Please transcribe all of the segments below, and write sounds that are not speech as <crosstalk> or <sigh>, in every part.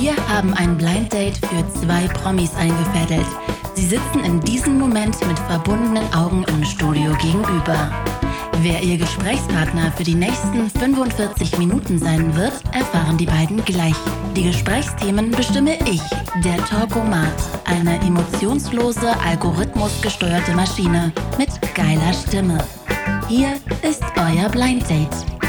Wir haben ein Blind Date für zwei Promis eingefädelt. Sie sitzen in diesem Moment mit verbundenen Augen im Studio gegenüber. Wer ihr Gesprächspartner für die nächsten 45 Minuten sein wird, erfahren die beiden gleich. Die Gesprächsthemen bestimme ich, der Talkomat, eine emotionslose, algorithmusgesteuerte Maschine mit geiler Stimme. Hier ist euer Blind Date.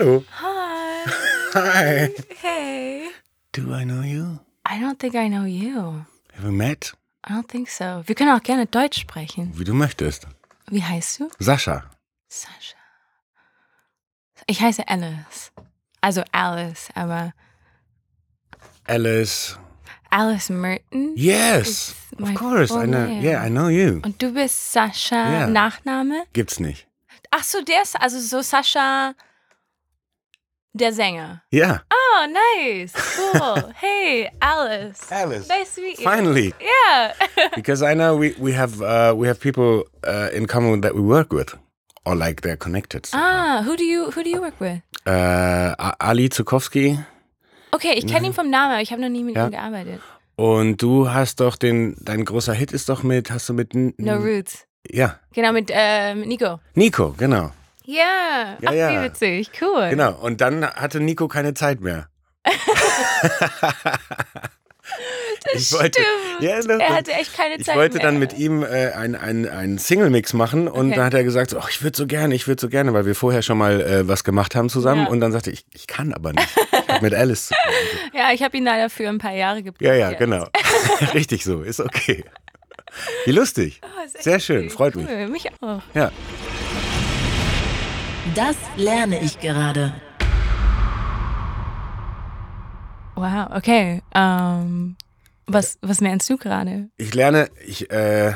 Hallo. Hi. Hi. <laughs> Hey. Do I know you? I don't think I know you. Have we met? I don't think so. Wir können auch gerne Deutsch sprechen. Wie du möchtest. Wie heißt du? Sascha. Sascha. Ich heiße Alice. Also Alice, aber Alice. Alice Merton. Yes. Of course. I know. name. Yeah, I know you. Und du bist Sascha Ja. Nachname? Gibt's nicht. Ach so, der ist also so Sascha der Sänger. Ja. Oh, nice. Cool. <laughs> hey, Alice. Alice. Nice to meet you. Finally. Yeah. <laughs> Because I know we, we have uh, we have people uh, in common that we work with. Or like they're connected. ah, who do you who do you work with? Uh, Ali Zukowski. Okay, ich kenne ihn vom Namen, aber ich habe noch nie mit Ja. ihm gearbeitet. Und du hast doch den, dein großer Hit ist doch mit, hast du mit, No Roots. ja, Genau, mit, äh, mit Nico. Nico, genau. Ja, Ja, ach, ja. wie witzig, cool. Genau. Und dann hatte Nico keine Zeit mehr. ich wollte, Stimmt. Ja, doch, er hatte echt keine ich Zeit wollte mehr. dann mit ihm äh, einen ein, Single-Mix machen und Okay. da hat er gesagt, ach, ich würde so gerne, ich würde so gerne, weil wir vorher schon mal äh, was gemacht haben zusammen Ja. und dann sagte ich, ich kann aber nicht. Ich hab mit Alice zu tun. <laughs> Ja, ich habe ihn leider für ein paar Jahre gebraucht. Ja, ja, genau. <laughs> Richtig so, ist okay. Wie lustig. Oh, Sehr schön, freut mich. Mich auch. Ja. Das lerne ich gerade. Wow, okay. Ähm, was, was lernst du gerade? Ich lerne, ich äh,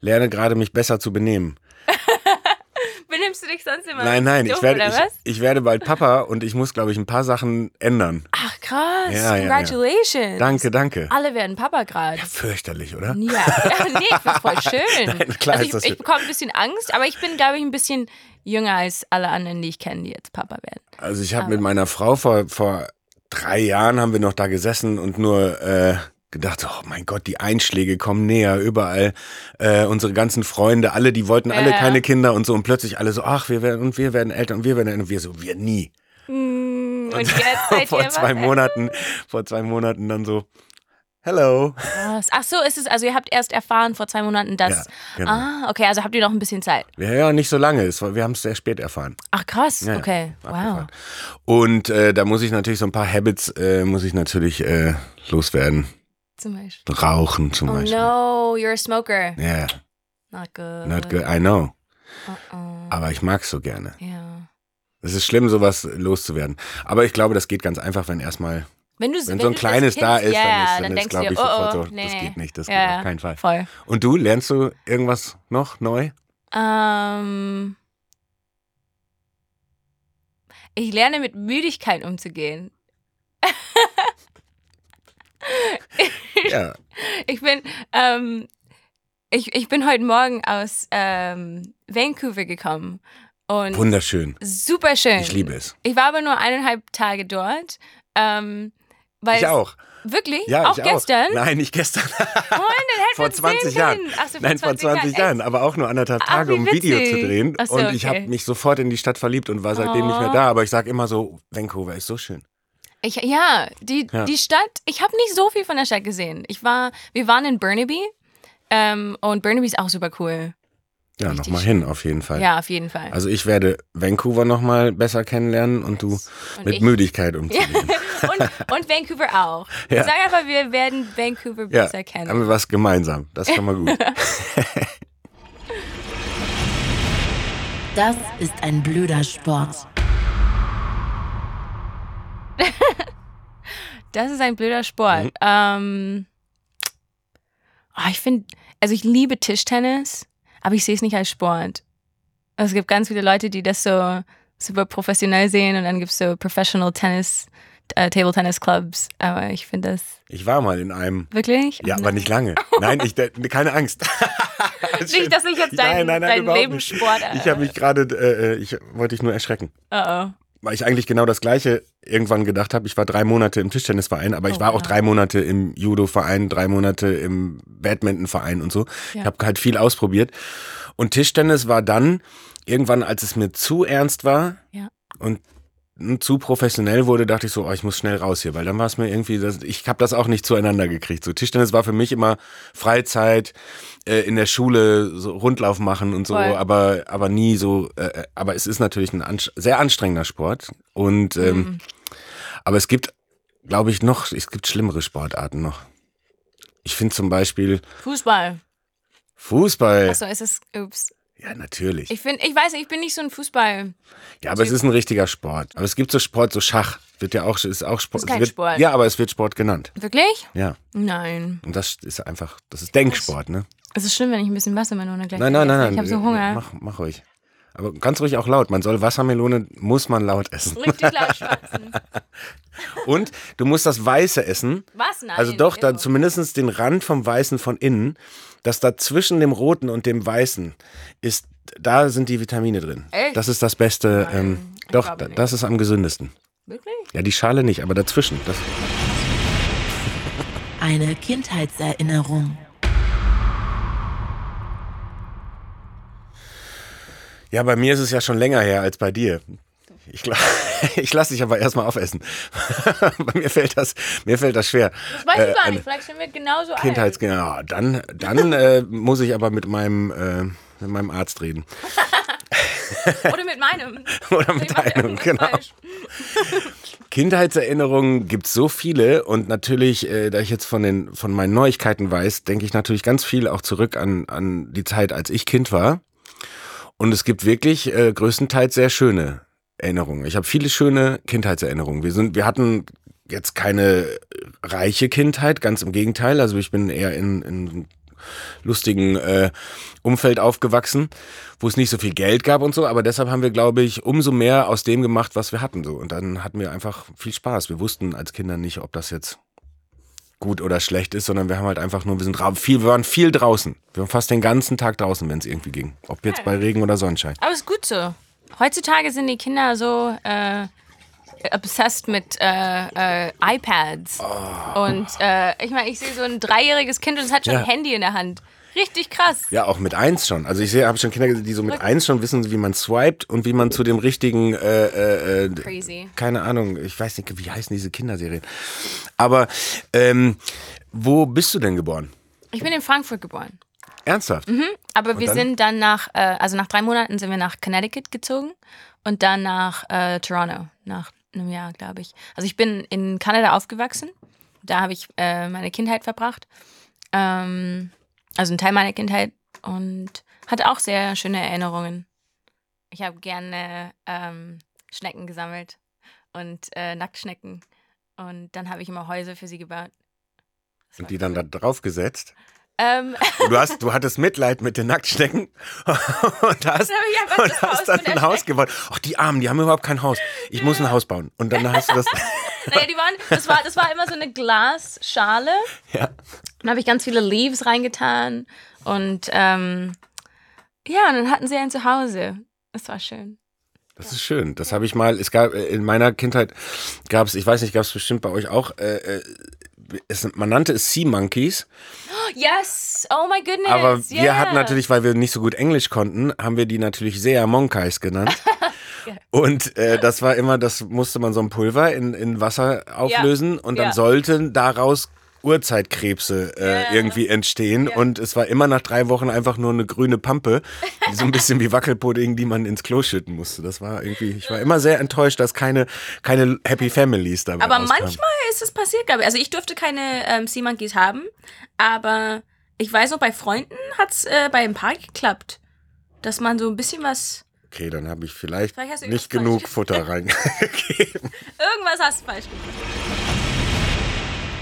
lerne gerade mich besser zu benehmen. <laughs> Benimmst du dich sonst immer Nein, nein, ich werde, ich, ich werde bald Papa und ich muss, glaube ich, ein paar Sachen ändern. Ach, krass. Ja, ja, ja. Congratulations. Danke, danke. Alle werden Papa gerade. Fürchterlich, oder? Ja, ja <laughs> nee, ich voll schön. <laughs> Nein, klar also ist das ich, ich bekomme ein bisschen Angst, aber ich bin, glaube ich, ein bisschen jünger als alle anderen, die ich kenne, die jetzt Papa werden. Also ich habe mit meiner Frau vor, vor drei Jahren haben wir noch da gesessen und nur äh, gedacht, oh mein Gott, die Einschläge kommen näher, überall. Äh, unsere ganzen Freunde, alle, die wollten alle Ja. keine Kinder und so und plötzlich alle so, ach, wir werden und wir werden älter und wir werden und wir so, wir nie. Mm, Und jetzt <laughs> seid vor zwei? Monaten, vor zwei Monaten dann so, hello. Krass. Ach so, ist es, also ihr habt erst erfahren vor zwei Monaten, dass. Ja, genau. Ah, okay, also habt ihr noch ein bisschen Zeit. Ja, ja, nicht so lange, es war, wir haben es sehr spät erfahren. Ach krass, Ja, ja. okay. Wow. Abgefahren. Und äh, da muss ich natürlich so ein paar Habits, äh, muss ich natürlich äh, loswerden. Zum Beispiel. Rauchen zum Oh Beispiel. no, you're a smoker. Ja, Not good. not good, I know. Uh-uh. Aber ich mag's so gerne. Ja. Es ist schlimm, sowas loszuwerden. Aber ich glaube, das geht ganz einfach, wenn erstmal, Wenn, du, wenn so ein kleines Kind- da ist, ja, dann ist, dann dann ist glaube ich, sofort oh, oh, so, nee, das geht nicht, das ja, geht auf keinen Fall. Voll. Und du, lernst du irgendwas noch neu? Ähm, ich lerne mit Müdigkeit umzugehen. <laughs> Ja. Ich bin, ähm, ich, ich bin heute Morgen aus ähm, Vancouver gekommen und Wunderschön. super schön. Ich liebe es. Ich war aber nur eineinhalb Tage dort. Ähm, weil Ich auch. Wirklich? Ja, auch gestern? Auch. Nein, nicht gestern. Hätten vor wir uns 20 sehen Jahren. Ach so, Nein, vor 20 Jahren, aber auch nur anderthalb Ach, Tage, wie um ein Video zu drehen. Ach so, und ich habe mich sofort in die Stadt verliebt und war seitdem nicht mehr Oh. da. Aber ich sage immer so, Vancouver ist so schön. Ich, ja, die, Ja. die Stadt, ich habe nicht so viel von der Stadt gesehen. Ich war, wir waren in Burnaby ähm, und Burnaby ist auch super cool. Ja, nochmal hin, auf jeden Fall. Ja, auf jeden Fall. Also ich werde Vancouver nochmal besser kennenlernen und du Und mit ich- Müdigkeit umzugehen. <laughs> und, und Vancouver auch. Ja. Sag einfach, wir werden Vancouver Ja, besser kennen. haben wir was gemeinsam. Das ist schon mal gut. <laughs> Das ist ein blöder Sport. Das ist ein blöder Sport. Mhm. Ähm, oh, ich finde, also ich liebe Tischtennis, aber ich sehe es nicht als Sport. Es gibt ganz viele Leute, die das so super professionell sehen und dann gibt es so Professional Tennis äh, Table Tennis Clubs, aber ich finde das Ich war mal in einem. wirklich. Ja, aber nicht lange. Nein, ich, keine Angst. <laughs> Nicht, dass ich jetzt dein, dein. Lebenssport. Äh, Ich habe mich gerade, äh, ich wollte dich nur erschrecken. oh, oh. Weil ich eigentlich genau das Gleiche irgendwann gedacht habe. Ich war drei Monate im Tischtennisverein, aber ich Oh, war auch wow. drei Monate im Judo-Verein, drei Monate im Badminton-Verein und so. Ich Ja. habe halt viel ausprobiert. Und Tischtennis war dann irgendwann, als es mir zu ernst war Ja. und zu professionell wurde, dachte ich so, oh, ich muss schnell raus hier, weil dann war es mir irgendwie, ich habe das auch nicht zueinander gekriegt. So Tischtennis war für mich immer Freizeit, äh, in der Schule so Rundlauf machen und so, Voll. aber aber nie so. Äh, aber es ist natürlich ein anst sehr anstrengender Sport und ähm, Mhm. aber es gibt, glaube ich, noch, es gibt schlimmere Sportarten noch. Ich finde zum Beispiel Fußball. Fußball. Achso, ist es. Ups. Ja, natürlich. Ich finde, ich weiß, ich bin nicht so ein Fußball. Ja, aber es ist ein richtiger Sport. Aber es gibt so Sport, so Schach. Wird ja auch, ist auch Sport. Ist kein wird, Sport. Ja, aber es wird Sport genannt. Wirklich? Ja. Nein. Und das ist einfach, das ist Denksport, ne? Es ist schlimm, wenn ich ein bisschen Wassermelone gleich Nein, nein, nein, nein. Ich habe so Hunger. Mach, mach ruhig. Aber ganz ruhig auch laut. Man soll Wassermelone, muss man laut essen. Richtig laut <laughs> schwatzen. Und du musst das Weiße essen. Was? Nein. Also doch, da Ew. zumindest den Rand vom Weißen von innen, dass da zwischen dem Roten und dem Weißen ist, da sind die Vitamine drin. Echt? Das ist das Beste. Ähm, doch, das ist am gesündesten. Wirklich? Ja, die Schale nicht, aber dazwischen. Das, Eine Kindheitserinnerung. Ja, bei mir ist es ja schon länger her als bei dir. Ich, <laughs> ich lasse dich aber erstmal aufessen. <laughs> bei mir fällt das, mir fällt das schwer. Das weiß Äh, ich gar eine nicht. Vielleicht sind wir genauso alt. Kindheits ja, dann, dann <laughs> äh, muss ich aber mit meinem, äh, mit meinem Arzt reden. Oder mit meinem. Oder mit deinem, genau. Kindheitserinnerungen gibt's so viele und natürlich, äh, da ich jetzt von den von meinen Neuigkeiten weiß, denke ich natürlich ganz viel auch zurück an an die Zeit, als ich Kind war. Und es gibt wirklich äh, größtenteils sehr schöne Erinnerungen. Ich habe viele schöne Kindheitserinnerungen. Wir sind, wir hatten jetzt keine reiche Kindheit, ganz im Gegenteil. Also ich bin eher in, in lustigen äh, Umfeld aufgewachsen, wo es nicht so viel Geld gab und so, aber deshalb haben wir, glaube ich, umso mehr aus dem gemacht, was wir hatten. So. Und dann hatten wir einfach viel Spaß. Wir wussten als Kinder nicht, ob das jetzt gut oder schlecht ist, sondern wir haben halt einfach nur, wir sind viel, wir waren viel draußen. Wir waren fast den ganzen Tag draußen, wenn es irgendwie ging. Ob jetzt bei Regen oder Sonnenschein. Aber ist gut so. Heutzutage sind die Kinder so äh, obsessed mit äh, äh, iPads. Und äh, ich meine, ich sehe so ein dreijähriges Kind und es hat schon Ja. ein Handy in der Hand. Richtig krass. Ja, auch mit eins schon. Also ich habe schon Kinder gesehen, die so mit eins schon wissen, wie man swiped und wie man zu dem richtigen, äh, äh, äh, Crazy. keine Ahnung, ich weiß nicht, wie heißen diese Kinderserien. Aber ähm, wo bist du denn geboren? Ich bin in Frankfurt geboren. Ernsthaft? Aber wir dann? sind dann nach, äh, also nach drei Monaten sind wir nach Connecticut gezogen und dann nach äh, Toronto, nach einem Jahr, glaube ich. Also ich bin in Kanada aufgewachsen. Da habe ich äh, meine Kindheit verbracht. Ähm, also ein Teil meiner Kindheit und hatte auch sehr schöne Erinnerungen. Ich habe gerne ähm, Schnecken gesammelt und äh, Nacktschnecken. Und dann habe ich immer Häuser für sie gebaut. Das Und die dann cool. da drauf gesetzt? Ähm, du, hast, du hattest Mitleid mit den Nacktschnecken <laughs> und hast, einfach und Haus hast dann ein Haus gebaut. Ach, die Armen, die haben überhaupt kein Haus. Ich muss ein Haus bauen. Und dann hast du das. <laughs> Naja, die waren, das war, das war immer so eine Glasschale. ja. Dann habe ich ganz viele Leaves reingetan. Und ähm, ja, und dann hatten sie ein Zuhause. Das war schön. Das ist schön. Das habe ich mal, es gab äh, in meiner Kindheit gab es, ich weiß nicht, gab es bestimmt bei euch auch, äh, äh, es, man nannte es Sea Monkeys, <gasps> Yes! Oh my goodness! aber wir yeah. hatten natürlich, weil wir nicht so gut Englisch konnten, haben wir die natürlich sehr Monkeys genannt. <laughs> Und äh, das war immer, das musste man so ein Pulver in, in Wasser auflösen und dann Ja. sollten daraus Urzeitkrebse äh, Ja. irgendwie entstehen. Und es war immer nach drei Wochen einfach nur eine grüne Pampe, die so ein bisschen wie Wackelpudding, die man ins Klo schütten musste. Das war irgendwie, ich war immer sehr enttäuscht, dass keine, keine Happy Families dabei Aber rauskamen. manchmal ist es passiert, glaube ich. Also ich durfte keine ähm, Sea Monkeys haben, aber ich weiß noch, bei Freunden hat es äh, bei ein paar geklappt. Dass man so ein bisschen was. Okay, dann habe ich vielleicht, Vielleicht hast du nicht genug falsch Futter reingegeben. <laughs> Irgendwas hast du falsch gemacht.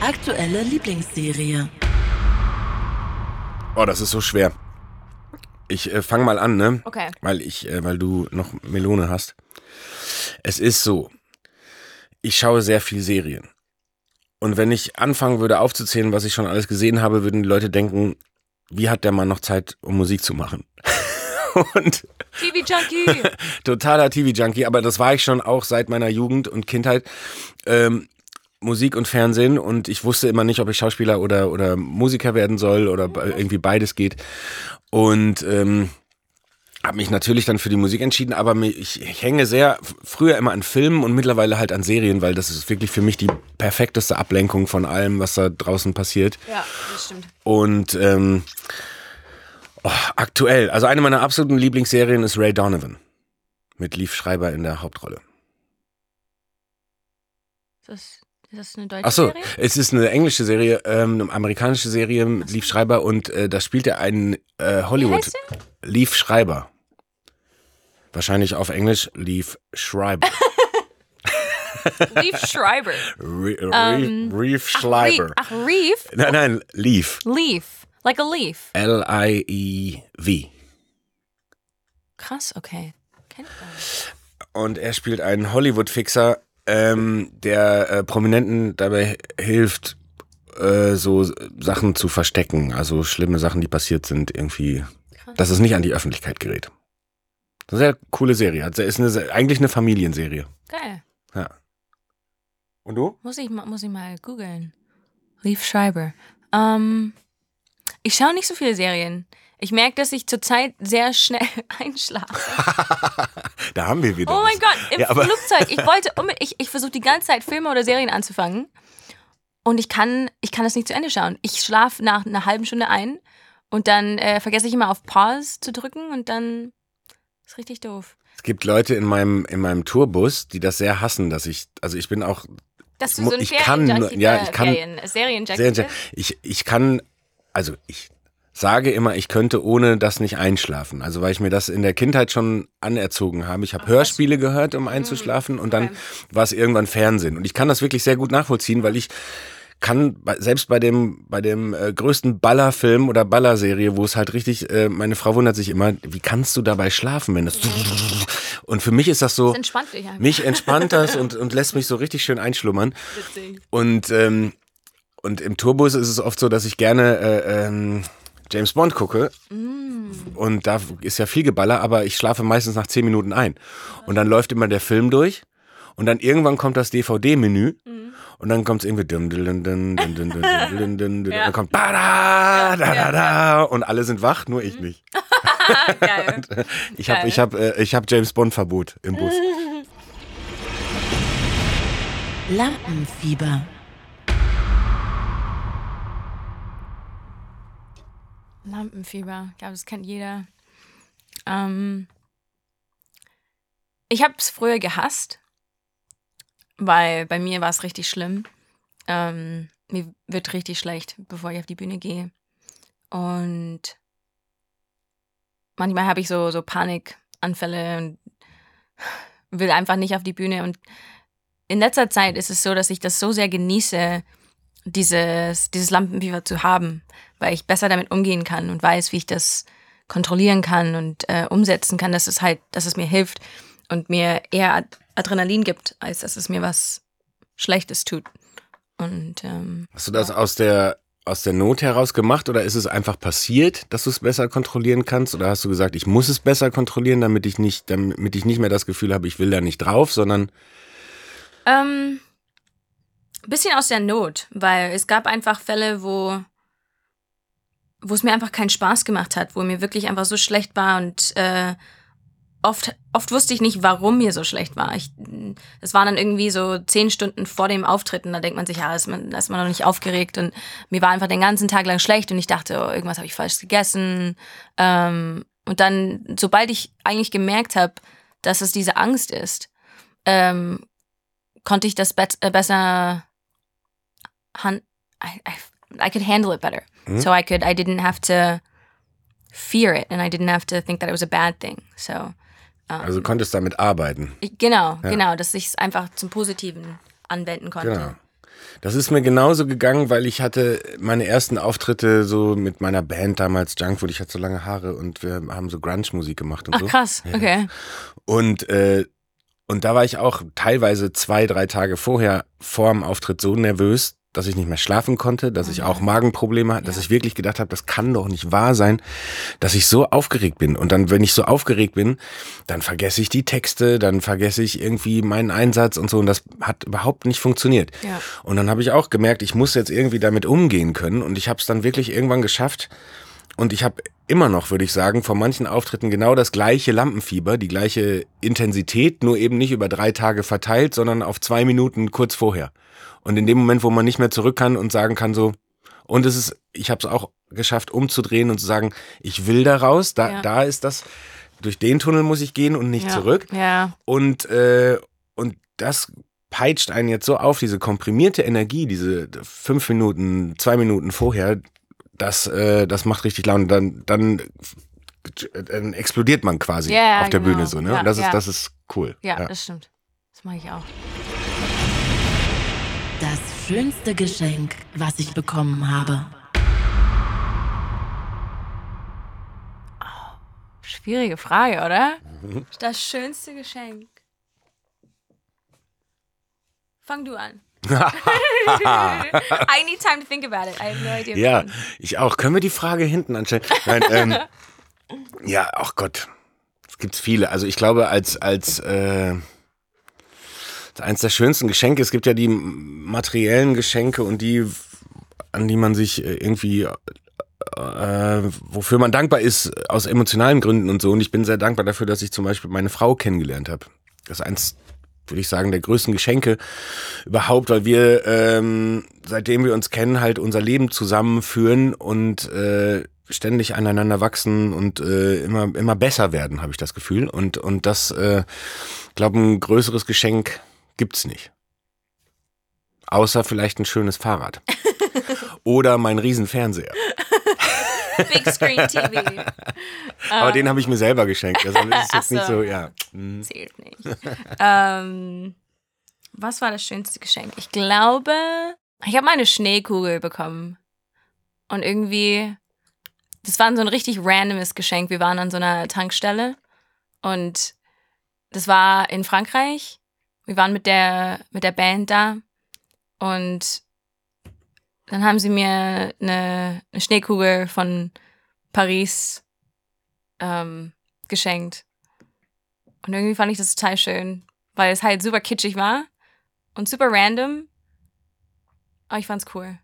Aktuelle Lieblingsserie. Oh, das ist so schwer. Ich äh, fange mal an, ne? Okay. Weil ich, äh, weil du noch Melone hast. Es ist so. ich schaue sehr viel Serien. Und wenn ich anfangen würde aufzuzählen, was ich schon alles gesehen habe, würden die Leute denken, wie hat der Mann noch Zeit, um Musik zu machen? <laughs> und TV-Junkie! <laughs> totaler TV-Junkie, aber das war ich schon auch seit meiner Jugend und Kindheit. Ähm, Musik und Fernsehen und ich wusste immer nicht, ob ich Schauspieler oder, oder Musiker werden soll oder irgendwie beides geht. Und ähm, habe mich natürlich dann für die Musik entschieden, aber ich, ich hänge sehr früher immer an Filmen und mittlerweile halt an Serien, weil das ist wirklich für mich die perfekteste Ablenkung von allem, was da draußen passiert. Ja, das stimmt. Und ähm, oh, aktuell, also eine meiner absoluten Lieblingsserien ist Ray Donovan mit Leaf Schreiber in der Hauptrolle. Das, ist das eine deutsche Ach so, Serie? es ist eine englische Serie, ähm, eine amerikanische Serie mit Leaf Schreiber und äh, da spielt er einen äh, Hollywood. heißt Leaf Schreiber. Wahrscheinlich auf Englisch Leaf Schreiber. <laughs> Leaf Schreiber. Re Ähm, Reef, Reef Ach, Schreiber. Reef. Ach, Reef? Nein, nein, Leaf. Leaf. Like a leaf. L-I-E-V. Krass, okay. Kennt man. Und er spielt einen Hollywood-Fixer, ähm, der äh, Prominenten dabei hilft, äh, so Sachen zu verstecken. Also schlimme Sachen, die passiert sind, irgendwie, Krass. dass es nicht an die Öffentlichkeit gerät. Sehr coole Serie. Also ist eine, eigentlich eine Familienserie. Geil. Ja. Und du? Muss ich, muss ich mal googeln. Leaf Schreiber. Ähm, ich schaue nicht so viele Serien. Ich merke, dass ich zurzeit sehr schnell <laughs> einschlafe. <laughs> da haben wir wieder. Oh mein was. Gott, im Ja, Flugzeug. Ich <laughs> wollte, ich, ich versuche die ganze Zeit Filme oder Serien anzufangen. Und ich kann, ich kann das nicht zu Ende schauen. Ich schlafe nach einer halben Stunde ein und dann äh, vergesse ich immer auf Pause zu drücken und dann ist richtig doof. Es gibt Leute in meinem, in meinem Tourbus, die das sehr hassen, dass ich, also ich bin auch Dass du so ein ich kann ja, äh, ich kann- sehr, bist? ich, ich kann, also ich sage immer, ich könnte ohne das nicht einschlafen. Also weil ich mir das in der Kindheit schon anerzogen habe. Ich habe Hörspiele gehört, um einzuschlafen und dann war es irgendwann Fernsehen. Und ich kann das wirklich sehr gut nachvollziehen, weil ich kann selbst bei dem bei dem äh, größten Ballerfilm oder Ballerserie, wo es halt richtig, äh, meine Frau wundert sich immer, wie kannst du dabei schlafen, wenn das <laughs> und für mich ist das so, Das entspannt einfach. mich entspannt das <laughs> und, und lässt mich so richtig schön einschlummern. Witzig. Und, ähm, und im Tourbus ist es oft so, dass ich gerne äh, ähm, James Bond gucke. Mm. Und da ist ja viel Geballer, aber ich schlafe meistens nach zehn Minuten ein. Und dann läuft immer der Film durch. Und dann irgendwann kommt das DVD-Menü. Mhm. Und dann kommt es irgendwie. Dann kommt. Und alle sind wach, nur ich nicht. ich habe ich hab, ich hab James Bond-Verbot im Bus. Lampenfieber. Lampenfieber. Ich glaube, das kennt jeder. Ähm, ich habe es früher gehasst, weil bei mir war es richtig schlimm. Ähm, mir wird richtig schlecht, bevor ich auf die Bühne gehe. Und manchmal habe ich so, so Panikanfälle und will einfach nicht auf die Bühne. Und in letzter Zeit ist es so, dass ich das so sehr genieße, dieses, dieses Lampenfieber zu haben, weil ich besser damit umgehen kann und weiß, wie ich das kontrollieren kann und äh, umsetzen kann, dass es halt, dass es mir hilft und mir eher Ad Adrenalin gibt, als dass es mir was Schlechtes tut. Und ähm, Hast du das aus der aus der Not heraus gemacht oder ist es einfach passiert, dass du es besser kontrollieren kannst? Oder hast du gesagt, ich muss es besser kontrollieren, damit ich nicht, damit ich nicht mehr das Gefühl habe, ich will da nicht drauf, sondern Ähm, bisschen aus der Not, weil es gab einfach Fälle, wo, wo es mir einfach keinen Spaß gemacht hat, wo mir wirklich einfach so schlecht war und äh, oft, oft wusste ich nicht, warum mir so schlecht war. Es waren dann irgendwie so zehn Stunden vor dem Auftreten, da denkt man sich, ja, ist man, ist man noch nicht aufgeregt und mir war einfach den ganzen Tag lang schlecht und ich dachte, oh, irgendwas habe ich falsch gegessen. Ähm, und dann, sobald ich eigentlich gemerkt habe, dass es diese Angst ist, ähm, konnte ich das bet- äh, besser han I, I, I could handle it better. Mhm. So I could I didn't have to fear it and I didn't have to think that it was a bad thing. So um, also du konntest damit arbeiten. ich, genau, Ja. genau, dass ich es einfach zum Positiven anwenden konnte. Genau. Das ist mir genauso gegangen, weil ich hatte meine ersten Auftritte so mit meiner Band damals Junkfood. Ich hatte so lange Haare und wir haben so Grunge-Musik gemacht und Ach so. krass, Ja. okay. Und, äh, und da war ich auch teilweise zwei, drei Tage vorher vorm Auftritt so nervös, dass ich nicht mehr schlafen konnte, dass ich auch Magenprobleme hatte, dass ich wirklich gedacht habe, das kann doch nicht wahr sein, dass ich so aufgeregt bin. Und dann, wenn ich so aufgeregt bin, dann vergesse ich die Texte, dann vergesse ich irgendwie meinen Einsatz und so. Und das hat überhaupt nicht funktioniert. Ja. Und dann habe ich auch gemerkt, ich muss jetzt irgendwie damit umgehen können. Und ich habe es dann wirklich irgendwann geschafft. Und ich habe immer noch, würde ich sagen, vor manchen Auftritten genau das gleiche Lampenfieber, die gleiche Intensität, nur eben nicht über drei Tage verteilt, sondern auf zwei Minuten kurz vorher. Und in dem Moment, wo man nicht mehr zurück kann und sagen kann so, und es ist, ich habe es auch geschafft, umzudrehen und zu sagen, ich will da raus, da, Ja. da ist das, durch den Tunnel muss ich gehen und nicht ja. zurück. Ja, Und, äh, und das peitscht einen jetzt so auf, diese komprimierte Energie, diese fünf Minuten, zwei Minuten vorher, das, äh, das macht richtig Laune. Dann, dann, dann explodiert man quasi Ja, auf der genau. Bühne so, ne? Ja, und das ist, das ist cool. ja, das stimmt. Das mache ich auch. Das schönste Geschenk, was ich bekommen habe. Schwierige Frage, oder? <laughs> Das schönste Geschenk. Fang du an. <laughs> I need time to think about it. I have no idea. Ja, ich auch. Können wir die Frage hinten anstellen? Nein, ähm, <laughs> ja, ach Gott. Es gibt viele. Also ich glaube, als, als, äh, als eins der schönsten Geschenke, es gibt ja die materiellen Geschenke und die, an die man sich äh, irgendwie, äh, wofür man dankbar ist, aus emotionalen Gründen und so. Und ich bin sehr dankbar dafür, dass ich zum Beispiel meine Frau kennengelernt habe. Das ist eins, würde ich sagen, der größten Geschenke überhaupt, weil wir, ähm, seitdem wir uns kennen, halt unser Leben zusammenführen und äh, ständig aneinander wachsen und äh, immer, immer besser werden, habe ich das Gefühl. Und, und das, äh, glaube ein größeres Geschenk gibt's nicht. Außer vielleicht ein schönes Fahrrad. <laughs> Oder mein Riesenfernseher. <laughs> Big Screen TV. Aber den habe ich mir selber geschenkt. Also das ist jetzt so. nicht so, ja. Mhm. Zählt nicht. ähm, was war das schönste Geschenk? Ich glaube, ich habe mal eine Schneekugel bekommen. Und irgendwie, das war so ein richtig randomes Geschenk. Wir waren an so einer Tankstelle und das war in Frankreich. Wir waren mit der, mit der Band da und dann haben sie mir eine, eine Schneekugel von Paris ähm, geschenkt. Und irgendwie fand ich das total schön, weil es halt super kitschig war und super random. Aber ich fand's cool.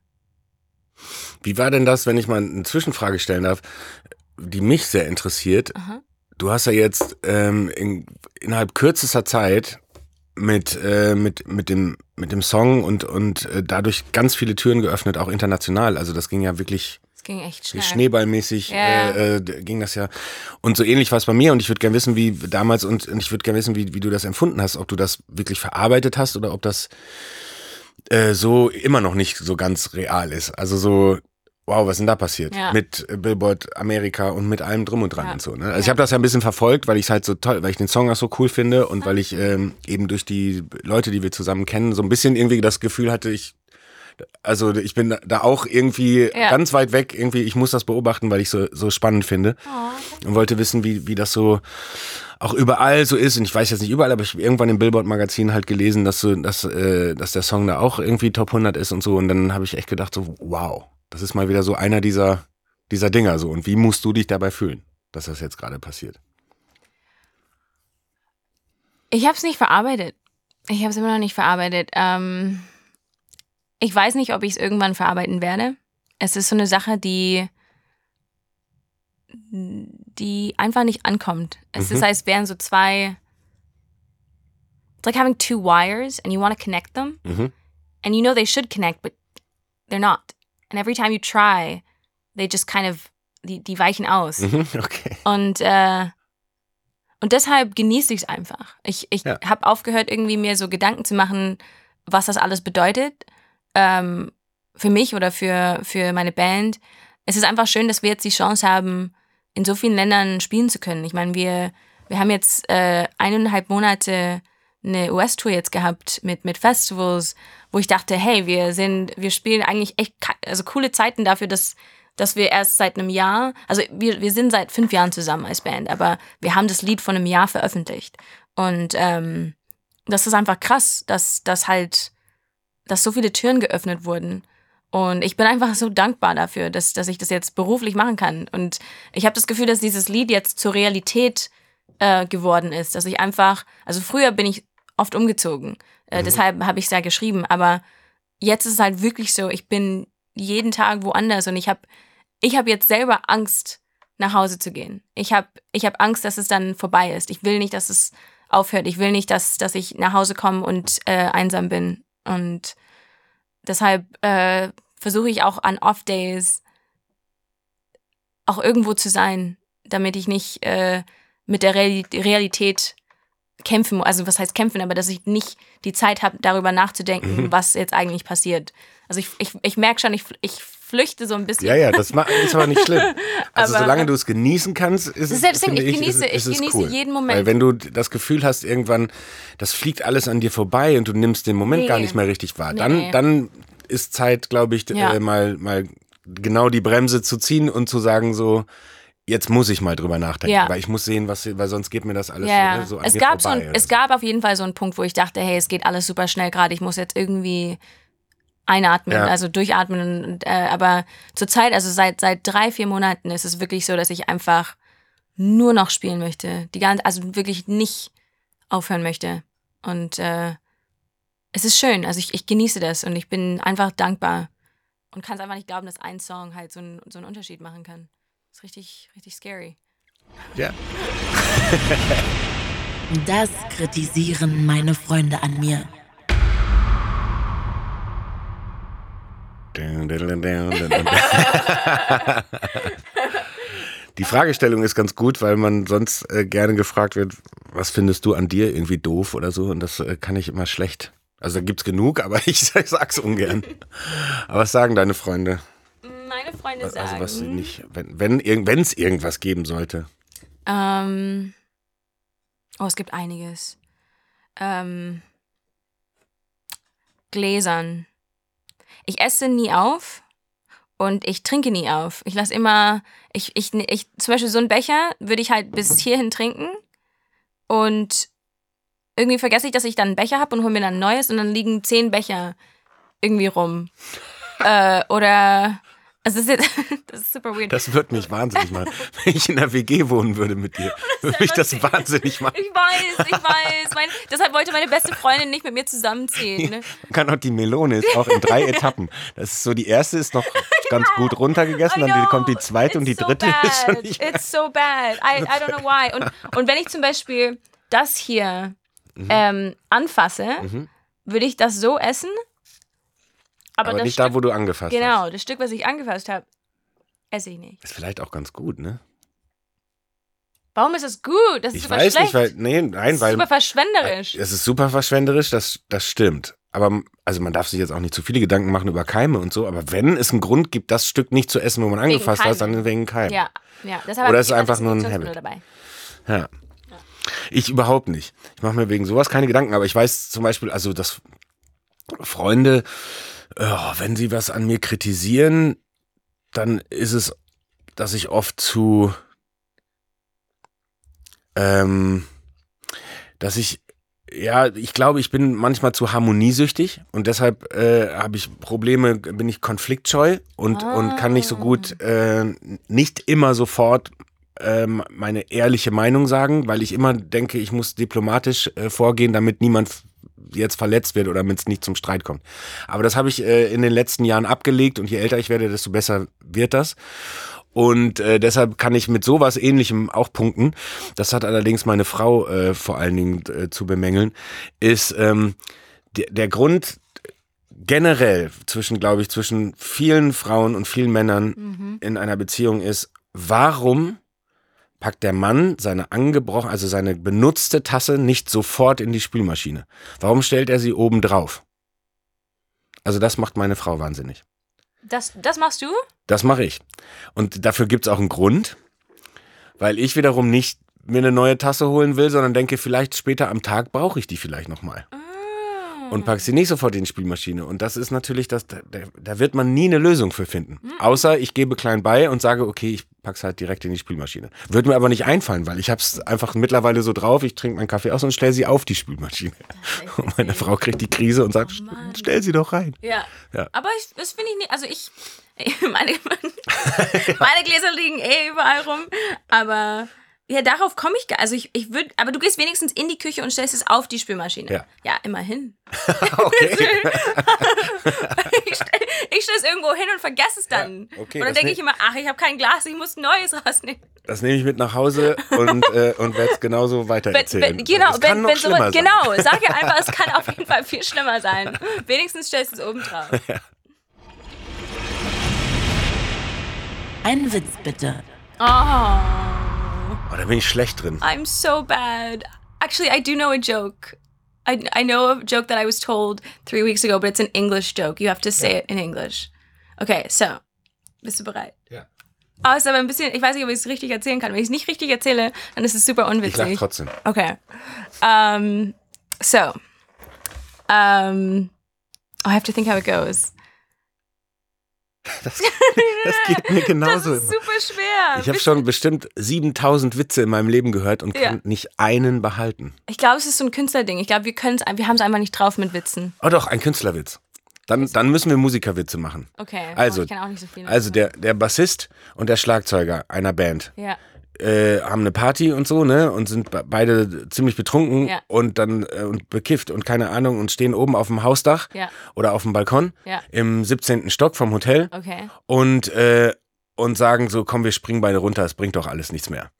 Wie war denn das, wenn ich mal eine Zwischenfrage stellen darf, die mich sehr interessiert? Aha. Du hast ja jetzt ähm, in, innerhalb kürzester Zeit mit, äh, mit, mit, dem, mit dem Song und, und äh, dadurch ganz viele Türen geöffnet, auch international. Also das ging ja wirklich Es ging echt schnell. schneeballmäßig Ja. äh, äh, ging das ja. Und so ähnlich war es bei mir und ich würde gerne wissen, wie damals und, und ich würde gerne wissen, wie, wie du das empfunden hast, ob du das wirklich verarbeitet hast oder ob das äh, so immer noch nicht so ganz real ist. Also so, wow, was ist denn da passiert? Ja. Mit äh, Billboard Amerika und mit allem drum und dran Ja. und so. Ne? Also ich Ja. habe das ja ein bisschen verfolgt, weil ich es halt so toll, weil ich den Song auch so cool finde und weil ich ähm, eben durch die Leute, die wir zusammen kennen, so ein bisschen irgendwie das Gefühl hatte, ich also ich bin da auch irgendwie ganz weit weg, irgendwie, ich muss das beobachten, weil ich so, so spannend finde Oh, und wollte wissen, wie, wie das so auch überall so ist. Und ich weiß jetzt nicht überall, aber ich habe irgendwann im Billboard-Magazin halt gelesen, dass, so, dass, äh, dass der Song da auch irgendwie Top 100 ist und so. Und dann habe ich echt gedacht, so, wow, das ist mal wieder so einer dieser, dieser Dinger so. Und wie musst du dich dabei fühlen, dass das jetzt gerade passiert? Ich habe es nicht verarbeitet. Ich habe es immer noch nicht verarbeitet. Ähm, ich weiß nicht, ob ich es irgendwann verarbeiten werde. Es ist so eine Sache, die, die einfach nicht ankommt. Es Mhm. ist, als wären so zwei. It's like having two wires and you want to connect them. Mhm. and you know they should connect, but they're not. And every time you try, they just kind of die, die weichen aus. Mhm. Okay. Und äh, und deshalb genieße ich es einfach. Ich, ich Ja. habe aufgehört, irgendwie mir so Gedanken zu machen, was das alles bedeutet. Ähm, für mich oder für, für meine Band. Es ist einfach schön, dass wir jetzt die Chance haben, in so vielen Ländern spielen zu können. Ich meine, wir, wir haben jetzt äh, eineinhalb Monate eine US-Tour jetzt gehabt mit, mit Festivals, wo ich dachte, hey, wir sind, wir spielen eigentlich echt also coole Zeiten dafür, dass, dass wir erst seit einem Jahr, also wir, wir sind seit fünf Jahren zusammen als Band, aber wir haben das Lied von einem Jahr veröffentlicht. Und ähm, das ist einfach krass, dass, dass halt, dass so viele Türen geöffnet wurden. Und ich bin einfach so dankbar dafür, dass, dass ich das jetzt beruflich machen kann. Und ich habe das Gefühl, dass dieses Lied jetzt zur Realität äh, geworden ist. Dass ich einfach, also früher bin ich oft umgezogen. Äh, mhm. Deshalb habe ich es ja geschrieben. Aber jetzt ist es halt wirklich so, ich bin jeden Tag woanders und ich habe ich hab jetzt selber Angst, nach Hause zu gehen. Ich habe ich hab Angst, dass es dann vorbei ist. Ich will nicht, dass es aufhört. Ich will nicht, dass, dass ich nach Hause komme und äh, einsam bin. Und deshalb äh, versuche ich auch an Off-Days auch irgendwo zu sein, damit ich nicht äh, mit der Realität kämpfen, also was heißt kämpfen, aber dass ich nicht die Zeit habe, darüber nachzudenken, mhm. was jetzt eigentlich passiert. Also ich, ich, ich merke schon, ich, ich flüchte so ein bisschen. Ja, ja, das ist aber nicht schlimm. <laughs> Also aber, solange du es genießen kannst, ist es deswegen, ich, genieße, ist, ist ich genieße cool. jeden Moment. Weil wenn du das Gefühl hast, irgendwann, das fliegt alles an dir vorbei und du nimmst den Moment nee. gar nicht mehr richtig wahr, dann, nee. dann ist Zeit, glaube ich, ja. äh, mal, mal genau die Bremse zu ziehen und zu sagen so, jetzt muss ich mal drüber nachdenken, ja. weil ich muss sehen, was, weil sonst geht mir das alles ja. so, so an es gab so ein, Es so. gab auf jeden Fall so einen Punkt, wo ich dachte, hey, es geht alles super schnell gerade, ich muss jetzt irgendwie einatmen, ja. also durchatmen. Und, äh, aber zurzeit, also seit, seit drei, vier Monaten ist es wirklich so, dass ich einfach nur noch spielen möchte. Die ganze, also wirklich nicht aufhören möchte. Und äh, es ist schön. Also ich, ich genieße das und ich bin einfach dankbar und kann es einfach nicht glauben, dass ein Song halt so, ein, so einen Unterschied machen kann. Das ist richtig, richtig scary. Ja. das kritisieren meine Freunde an mir. Die Fragestellung ist ganz gut, weil man sonst äh, gerne gefragt wird, was findest du an dir irgendwie doof oder so und das äh, kann ich immer schlecht. Also da gibt's genug, aber <laughs> ich sag's ungern. aber was sagen deine Freunde? Meine Freunde also, sagen. Also was nicht, wenn es irgendwas geben sollte. Ähm, oh, es gibt einiges. Ähm, Gläsern ich esse nie auf und ich trinke nie auf. Ich lasse immer, ich, ich, ich, zum Beispiel so einen Becher würde ich halt bis hierhin trinken und irgendwie vergesse ich, dass ich dann einen Becher habe und hole mir dann ein neues und dann liegen zehn Becher irgendwie rum. äh, oder also das, ist, <laughs> das ist super weird. Das wird mich wahnsinnig machen. Wenn ich in der WG wohnen würde mit dir, <laughs> würde mich das wahnsinnig <laughs> machen. Ich weiß, ich weiß. Mein, deshalb wollte meine beste Freundin nicht mit mir zusammenziehen. Ne? Man kann auch die Melone ist auch in drei Etappen. Das ist so, die erste ist noch ganz gut runtergegessen, dann kommt die zweite It's und die dritte so ist schon nicht It's so bad. I, I don't know why. Und, und wenn ich zum Beispiel das hier mhm. ähm, anfasse, mhm. würde ich das so essen, aber, Aber nicht Stück, da, wo du angefasst genau, hast. Genau, das Stück, was ich angefasst habe, esse ich nicht. Ist vielleicht auch ganz gut, ne? Warum ist das gut? Das ist ich super weiß schlecht. nicht, weil, nee, nein, das ist weil. Super verschwenderisch. Es ist super verschwenderisch, das, das stimmt. Aber also man darf sich jetzt auch nicht zu viele Gedanken machen über Keime und so, aber wenn es einen Grund gibt, das Stück nicht zu essen, wo man angefasst hat, dann wegen Keim. Ja, ja. Deshalb Oder es ist einfach nur ein Habit. Dabei. Ja. Ich überhaupt nicht. Ich mache mir wegen sowas keine Gedanken, aber ich weiß zum Beispiel, also dass Freunde oh, wenn sie was an mir kritisieren, dann ist es, dass ich oft zu, ähm, dass ich ja, ich glaube, ich bin manchmal zu harmoniesüchtig und deshalb äh, habe ich Probleme, bin ich konfliktscheu und, ah. und kann nicht so gut, äh, nicht immer sofort äh, meine ehrliche Meinung sagen, weil ich immer denke, ich muss diplomatisch äh, vorgehen, damit niemand jetzt verletzt wird oder wenn es nicht zum Streit kommt. Aber das habe ich äh, in den letzten Jahren abgelegt und je älter ich werde, desto besser wird das. Und äh, deshalb kann ich mit sowas ähnlichem auch punkten. Das hat allerdings meine Frau äh, vor allen Dingen äh, zu bemängeln, ist ähm, der, der Grund generell zwischen, glaube ich, zwischen vielen Frauen und vielen Männern mhm. in einer Beziehung ist, warum packt der Mann seine angebrochen, also seine benutzte Tasse nicht sofort in die Spülmaschine? Warum stellt er sie oben drauf? Also das macht meine Frau wahnsinnig. Das, das machst du? Das mache ich. Und dafür gibt es auch einen Grund, weil ich wiederum nicht mir eine neue Tasse holen will, sondern denke, vielleicht später am Tag brauche ich die vielleicht nochmal. Ah. Und pack sie nicht sofort in die Spülmaschine. Und das ist natürlich, das, da, da wird man nie eine Lösung für finden. Mhm. Außer ich gebe klein bei und sage, okay, ich pack's halt direkt in die Spülmaschine. Würde mir aber nicht einfallen, weil ich hab's einfach mittlerweile so drauf, ich trinke meinen Kaffee aus und stell sie auf die Spülmaschine. <laughs> Und meine Frau kriegt die Krise und sagt, Mann. stell sie doch rein. Ja. Ja. Aber ich, das finde ich nicht, also ich, <laughs> meine, <laughs> meine Gläser liegen eh überall rum, aber ja, darauf komme ich, gar- also ich, ich würde, aber du gehst wenigstens in die Küche und stellst es auf die Spülmaschine. Ja. Ja, immerhin. <laughs> Okay. <laughs> ich stelle stell es irgendwo hin und vergesse es dann. Ja, okay, und dann denke ich immer, ach, ich habe kein Glas, ich muss ein neues <laughs> rausnehmen. Das nehme ich mit nach Hause und, äh, und werde es genauso weiter Wenn, erzählen. wenn, genau, es kann wenn, noch wenn schlimmer sowas, sein. genau, sag ja einfach, es kann auf jeden Fall viel schlimmer sein. Wenigstens stellst du es oben drauf. Ein Witz bitte. Oh, Oh, da bin ich schlecht drin. I'm so bad. Actually, I do know a joke. I, I know a joke that I was told three weeks ago, but it's an English joke. You have to say it in English. Okay, so. Bist du bereit? Ja. Oh, ist aber ein bisschen, ich weiß nicht, ob ich es richtig erzählen kann. Wenn ich es nicht richtig erzähle, dann ist es super Ich lache unwitzig. trotzdem. Okay. Um, so. Um, I have to think how it goes. Das, das geht mir <laughs> Das genauso. ist immer. super schwer. Ich habe schon bestimmt 7000 Witze in meinem Leben gehört und Ja. kann nicht einen behalten. Ich glaube, es ist so ein Künstlerding. Ich glaube, wir können es, wir haben es einfach nicht drauf mit Witzen. Oh doch, ein Künstlerwitz. Dann, dann müssen wir Musikerwitze machen. Okay. Also, oh, ich kenne auch nicht so viele. Also der, der Bassist und der Schlagzeuger einer Band ja. Äh, haben eine Party und so, ne? Und sind be- beide ziemlich betrunken Ja. und dann äh, und bekifft und keine Ahnung und stehen oben auf dem Hausdach Ja. oder auf dem Balkon Ja. im 17. Stock vom Hotel Okay. und, äh, und sagen so, komm, wir springen beide runter, es bringt doch alles nichts mehr.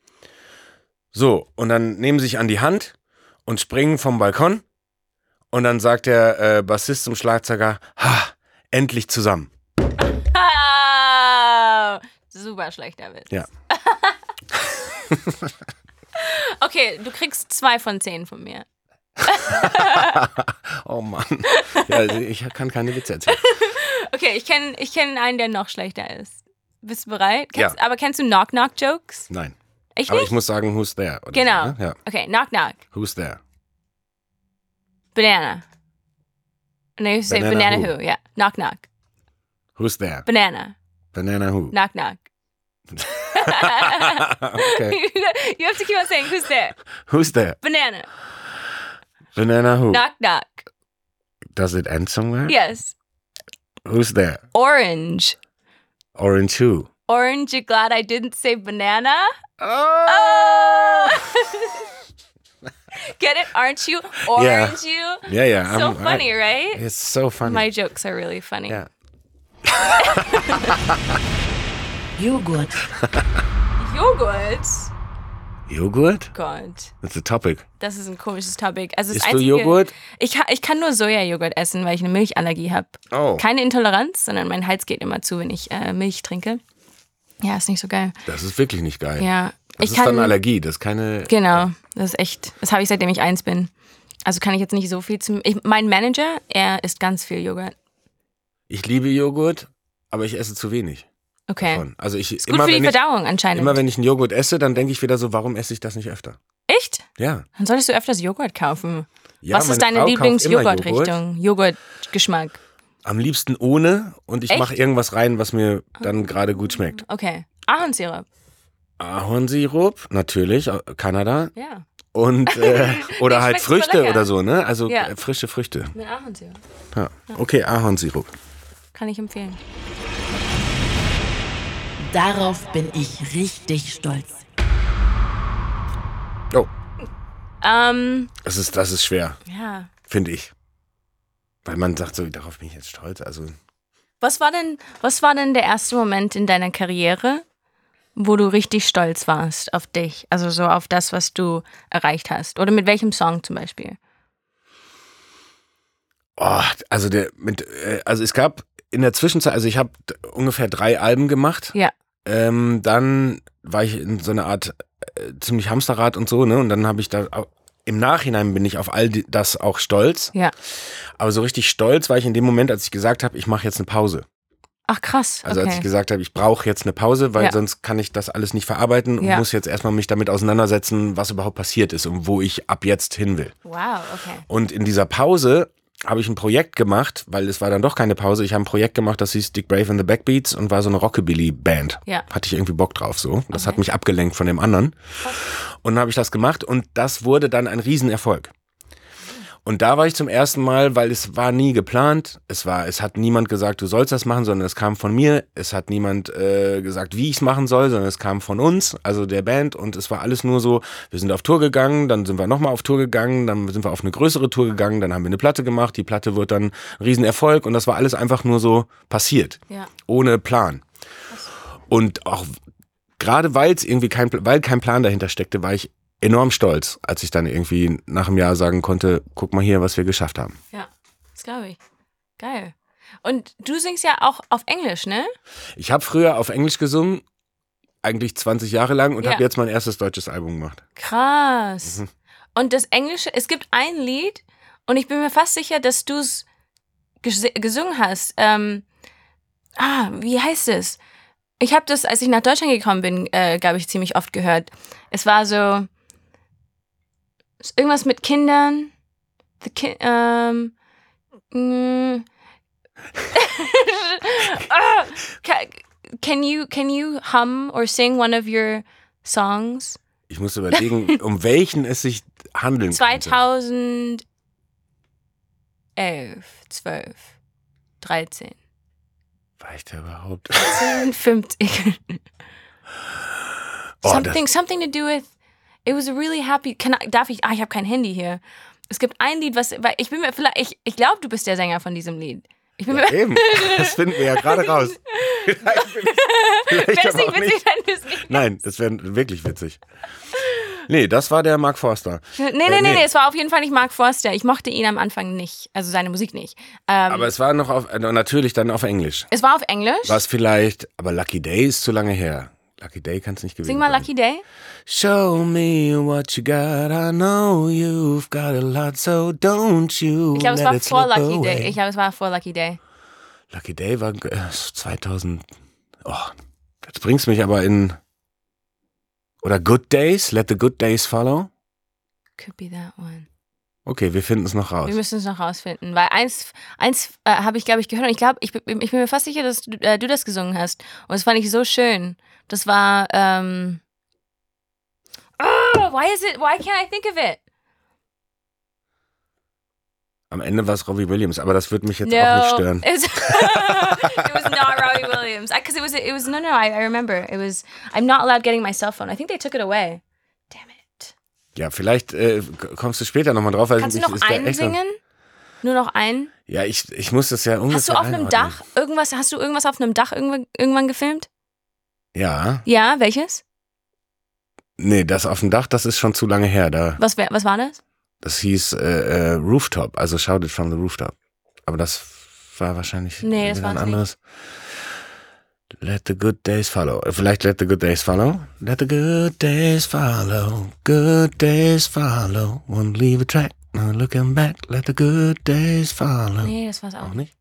So, und dann nehmen sie sich an die Hand und springen vom Balkon und dann sagt der äh, Bassist zum Schlagzeuger, ha, endlich zusammen. <laughs> Super schlechter Witz. Ja. <laughs> <laughs> okay, du kriegst zwei von zehn von mir. <laughs> Oh Mann. Ja, also ich kann keine Witze erzählen. <laughs> Okay, ich kenne ich kenn einen, der noch schlechter ist. Bist du bereit? Kennst, Ja. Aber kennst du Knock-Knock-Jokes? Nein. Ich Aber nicht? ich muss sagen, who's there? Genau. So, ne? Ja, Okay, Knock-Knock. who's there? Banana. No, you say Banana banana, who? who? Yeah. Knock-knock. Who's there? Banana. Banana who? Knock-knock. Okay. <laughs> you have to keep on saying, who's there? Who's there? Banana. Banana who? Knock-knock. Does it end somewhere? Yes. Who's there? Orange. Orange who? Orange, you glad I didn't say banana? Oh! Oh! <laughs> Get it? Aren't you? <laughs> Orange you? Yeah, yeah. So I'm- I- funny, right? It's so funny. My jokes are really funny. yeah. Joghurt. <laughs> Joghurt. Joghurt? Gott, That's a topic. das ist ein komisches Topic. Also das Isst du Joghurt? Ich, ich kann nur Sojajoghurt essen, weil ich eine Milchallergie habe. Oh. Keine Intoleranz, sondern mein Hals geht immer zu, wenn ich äh, Milch trinke. Ja, ist nicht so geil. Das ist wirklich nicht geil. Ja, Das ich ist kann. dann Allergie. Das ist keine. Genau, das ist echt. Das habe ich seitdem ich eins bin. Also kann ich jetzt nicht so viel zum. Ich, mein Manager, er isst ganz viel Joghurt. Ich liebe Joghurt, aber ich esse zu wenig Okay. davon. Also ich Ist gut immer, für die wenn ich, Verdauung anscheinend. immer wenn ich einen Joghurt esse, dann denke ich wieder so, warum esse ich das nicht öfter? Echt? Ja. Dann solltest du öfters Joghurt kaufen. ja Was ist deine. Lieblings-Joghurt-Richtung? Joghurt-Geschmack. Am liebsten ohne und ich mache irgendwas rein, was mir dann gerade gut schmeckt. Okay. Ahornsirup. Ahornsirup, natürlich, äh, Kanada. Ja. Und äh, <laughs> oder halt Früchte oder so, ne? Also Ja. äh, frische Früchte. Mit Ahornsirup. Ja. Okay, Ahornsirup. Kann ich empfehlen. Darauf bin ich richtig stolz. Oh, Ähm, das ist, das ist schwer, ja. finde ich. Weil man sagt so, darauf bin ich jetzt stolz. Also, Was war denn, was war denn der erste Moment in deiner Karriere, wo du richtig stolz warst auf dich? Also so auf das, was du erreicht hast. Oder mit welchem Song zum Beispiel? oh, also der mit, äh, also es gab in der Zwischenzeit, also ich habe ungefähr drei Alben gemacht. Ja. Ähm, dann war ich in so einer Art äh, ziemlich Hamsterrad und so, ne? Und dann habe ich da im Nachhinein bin ich auf all das auch stolz. Ja. Aber so richtig stolz war ich in dem Moment, als ich gesagt habe, ich mache jetzt eine Pause. Ach krass. Also als ich gesagt habe, ich brauche jetzt eine Pause, weil Ja. sonst kann ich das alles nicht verarbeiten und Ja. muss jetzt erstmal mich damit auseinandersetzen, was überhaupt passiert ist und wo ich ab jetzt hin will. Wow, okay. Und in dieser Pause habe ich ein Projekt gemacht, weil es war dann doch keine Pause. Ich habe ein Projekt gemacht, das hieß Dick Brave and the Backbeats und war so eine Rockabilly-Band. Ja. Hatte ich irgendwie Bock drauf so. Das hat mich abgelenkt von dem anderen. Und dann habe ich das gemacht und das wurde dann ein Riesenerfolg. Und da war ich zum ersten Mal, weil es war nie geplant. Es war, es hat niemand gesagt, du sollst das machen, sondern es kam von mir. Es hat niemand äh, gesagt, wie ich es machen soll, sondern es kam von uns, also der Band. Und es war alles nur so, wir sind auf Tour gegangen, dann sind wir nochmal auf Tour gegangen, dann sind wir auf eine größere Tour gegangen, dann haben wir eine Platte gemacht. Die Platte wird dann ein Riesenerfolg und das war alles einfach nur so passiert. Ja. Ohne Plan. Und auch gerade weil es irgendwie kein, weil kein Plan dahinter steckte, war ich enorm stolz, als ich dann irgendwie nach einem Jahr sagen konnte, guck mal hier, was wir geschafft haben. Ja, das glaube ich. Geil. Und du singst ja auch auf Englisch, ne? Ich habe früher auf Englisch gesungen, eigentlich 20 Jahre lang und Ja. habe jetzt mein erstes deutsches Album gemacht. Krass. Mhm. Und das Englische, es gibt ein Lied und ich bin mir fast sicher, dass du es ges gesungen hast. Ähm, ah, wie heißt es? Ich habe das, als ich nach Deutschland gekommen bin, äh, glaube ich, ziemlich oft gehört. Es war so irgendwas mit Kindern. The ki ähm, mm, <laughs> ca- can you can you hum or sing one of your songs? Ich muss überlegen, <laughs> um welchen es sich handeln könnte. 2011, 12, 13, War ich da überhaupt? 15. <laughs> Oh, something, something to do with. It was a really happy. Kann, darf ich? Ah, ich habe kein Handy hier. Es gibt ein Lied, was, weil ich bin mir vielleicht, ich, ich glaube, du bist der Sänger von diesem Lied. Ich bin Ja, eben, das finden wir ja <laughs> gerade raus. Vielleicht vielleicht wäre es nicht witzig, wenn du es nicht. Nein, das wäre wirklich witzig. Nee, das war der Mark Forster. Nee, nee, nee, nee, es war auf jeden Fall nicht Mark Forster. Ich mochte ihn am Anfang nicht, also seine Musik nicht. Ähm, Aber es war noch auf, äh, natürlich dann auf Englisch. es war auf Englisch. Was vielleicht, aber Lucky Day ist zu lange her. Lucky Day kann es nicht gewesen Sing mal. Lucky Day. Show me what you got. I know you've got a lot, so don't you Ich glaube, es war vor Lucky away. Day. Ich glaube, es war vor Lucky Day. Lucky Day war äh, 2000. Oh, jetzt bringst du mich aber in. Oder Good Days? Let the Good Days follow? Could be that one. Okay, wir finden es noch raus. Wir müssen es noch rausfinden, weil eins, eins äh, habe ich, glaube ich, gehört und ich glaube, ich, bin- ich bin mir fast sicher, dass du, äh, du das gesungen hast. Und das fand ich so schön. Das war, ähm, oh, why is it, why can't I think of it? Am Ende war es Robbie Williams, aber das wird mich jetzt auch nicht stören. It was, <laughs> it was not Robbie Williams. Because it was, it was, no, no, I, I remember. It was, I'm not allowed getting my cell phone. I think they took it away. Damn it. Ja, vielleicht äh, kommst du später nochmal drauf. Weil Kannst du ich- noch ist der einen noch- singen? Nur noch einen? Ja, ich, ich muss das ja ungefähr Hast du auf einem. Dach irgendwas, hast du irgendwas auf einem Dach irgendwann, irgendwann gefilmt? Ja. Ja, welches? Nee, das auf dem Dach, das ist schon zu lange her. Da, Was, wär, was war das? das hieß äh, äh, Rooftop, also Shout It from the Rooftop. Aber das war wahrscheinlich Nee, das ein nicht. anderes. Let the good days follow. Vielleicht let the good days follow. Let the good days follow. Good days follow. Won't leave a track. No looking back. Let the good days follow. Nee, das war's auch. Auch nicht?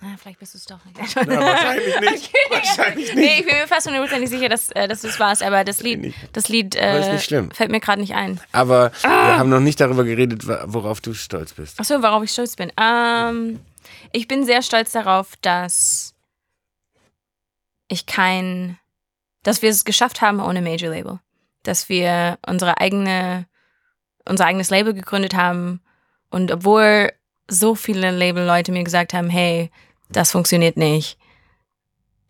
Ah, vielleicht bist du es doch nicht. Ja, <laughs> wahrscheinlich nicht. Wahrscheinlich Nee, nicht. ich bin mir fast hundertprozentig sicher, dass, äh, dass du es warst, aber das Lied, das Lied äh, fällt mir gerade nicht ein. Aber Ah. wir haben noch nicht darüber geredet, worauf du stolz bist. Achso, worauf ich stolz bin. Ähm, ich bin sehr stolz darauf, dass ich kein, dass wir es geschafft haben ohne Major Label. Dass wir unsere eigene, unser eigenes Label gegründet haben und obwohl so viele Label-Leute mir gesagt haben, hey, das funktioniert nicht,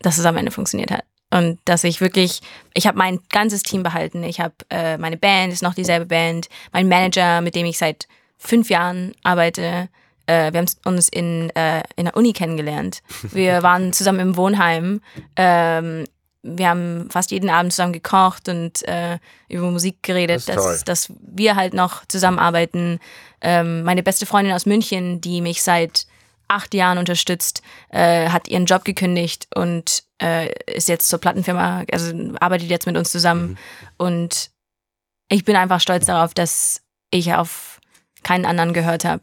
dass es am Ende funktioniert hat. Und dass ich wirklich, ich habe mein ganzes Team behalten. Ich habe äh, meine Band, ist noch dieselbe Band. Mein Manager, mit dem ich seit fünf Jahren arbeite. Äh, wir haben uns in, äh, in der Uni kennengelernt. <laughs> Wir waren zusammen im Wohnheim. Ähm, wir haben fast jeden Abend zusammen gekocht und äh, über Musik geredet, Das dass, dass wir halt noch zusammenarbeiten. Ähm, meine beste Freundin aus München, die mich seit acht Jahren unterstützt, äh, hat ihren Job gekündigt und äh, ist jetzt zur Plattenfirma, also arbeitet jetzt mit uns zusammen. Und ich bin einfach stolz darauf, dass ich auf keinen anderen gehört habe.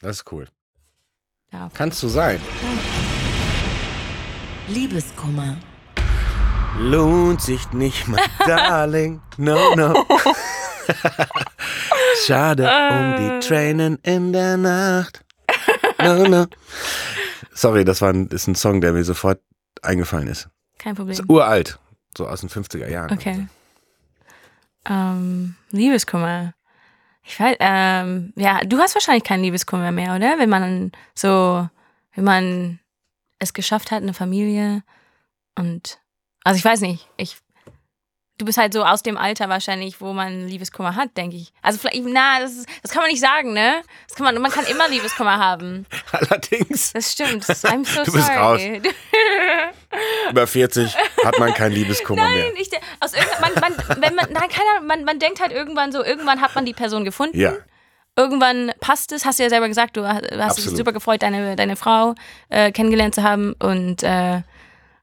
Das ist cool. Ja. Kannst du sein. Liebeskummer. Lohnt sich nicht, mein <laughs> Darling. No, no. <laughs> Schade um die Tränen in der Nacht. Na, na. Sorry, das war ein, ist ein Song, der mir sofort eingefallen ist. Kein Problem. Ist uralt, so aus den 50er Jahren. Okay. Ähm, Liebeskummer. Ich weiß, ähm, ja, du hast wahrscheinlich keinen Liebeskummer mehr, oder? Wenn man so, wenn man es geschafft hat, eine Familie und, also ich weiß nicht, ich, du bist halt so aus dem Alter wahrscheinlich, wo man Liebeskummer hat, denke ich. Also vielleicht, na, das, ist, das kann man nicht sagen, ne? Das kann man, man kann immer Liebeskummer haben. <laughs> Allerdings, Das stimmt. I'm so <laughs> Du bist sorry. <laughs> über 40 hat man kein Liebeskummer mehr. Nein, ich, aus man, man, wenn man, nein, keine Ahnung, man, man denkt halt irgendwann so, irgendwann hat man die Person gefunden. Ja, Irgendwann passt es, hast du ja selber gesagt, du hast, hast dich Absolut. super gefreut, deine, deine Frau äh, kennengelernt zu haben. Und äh,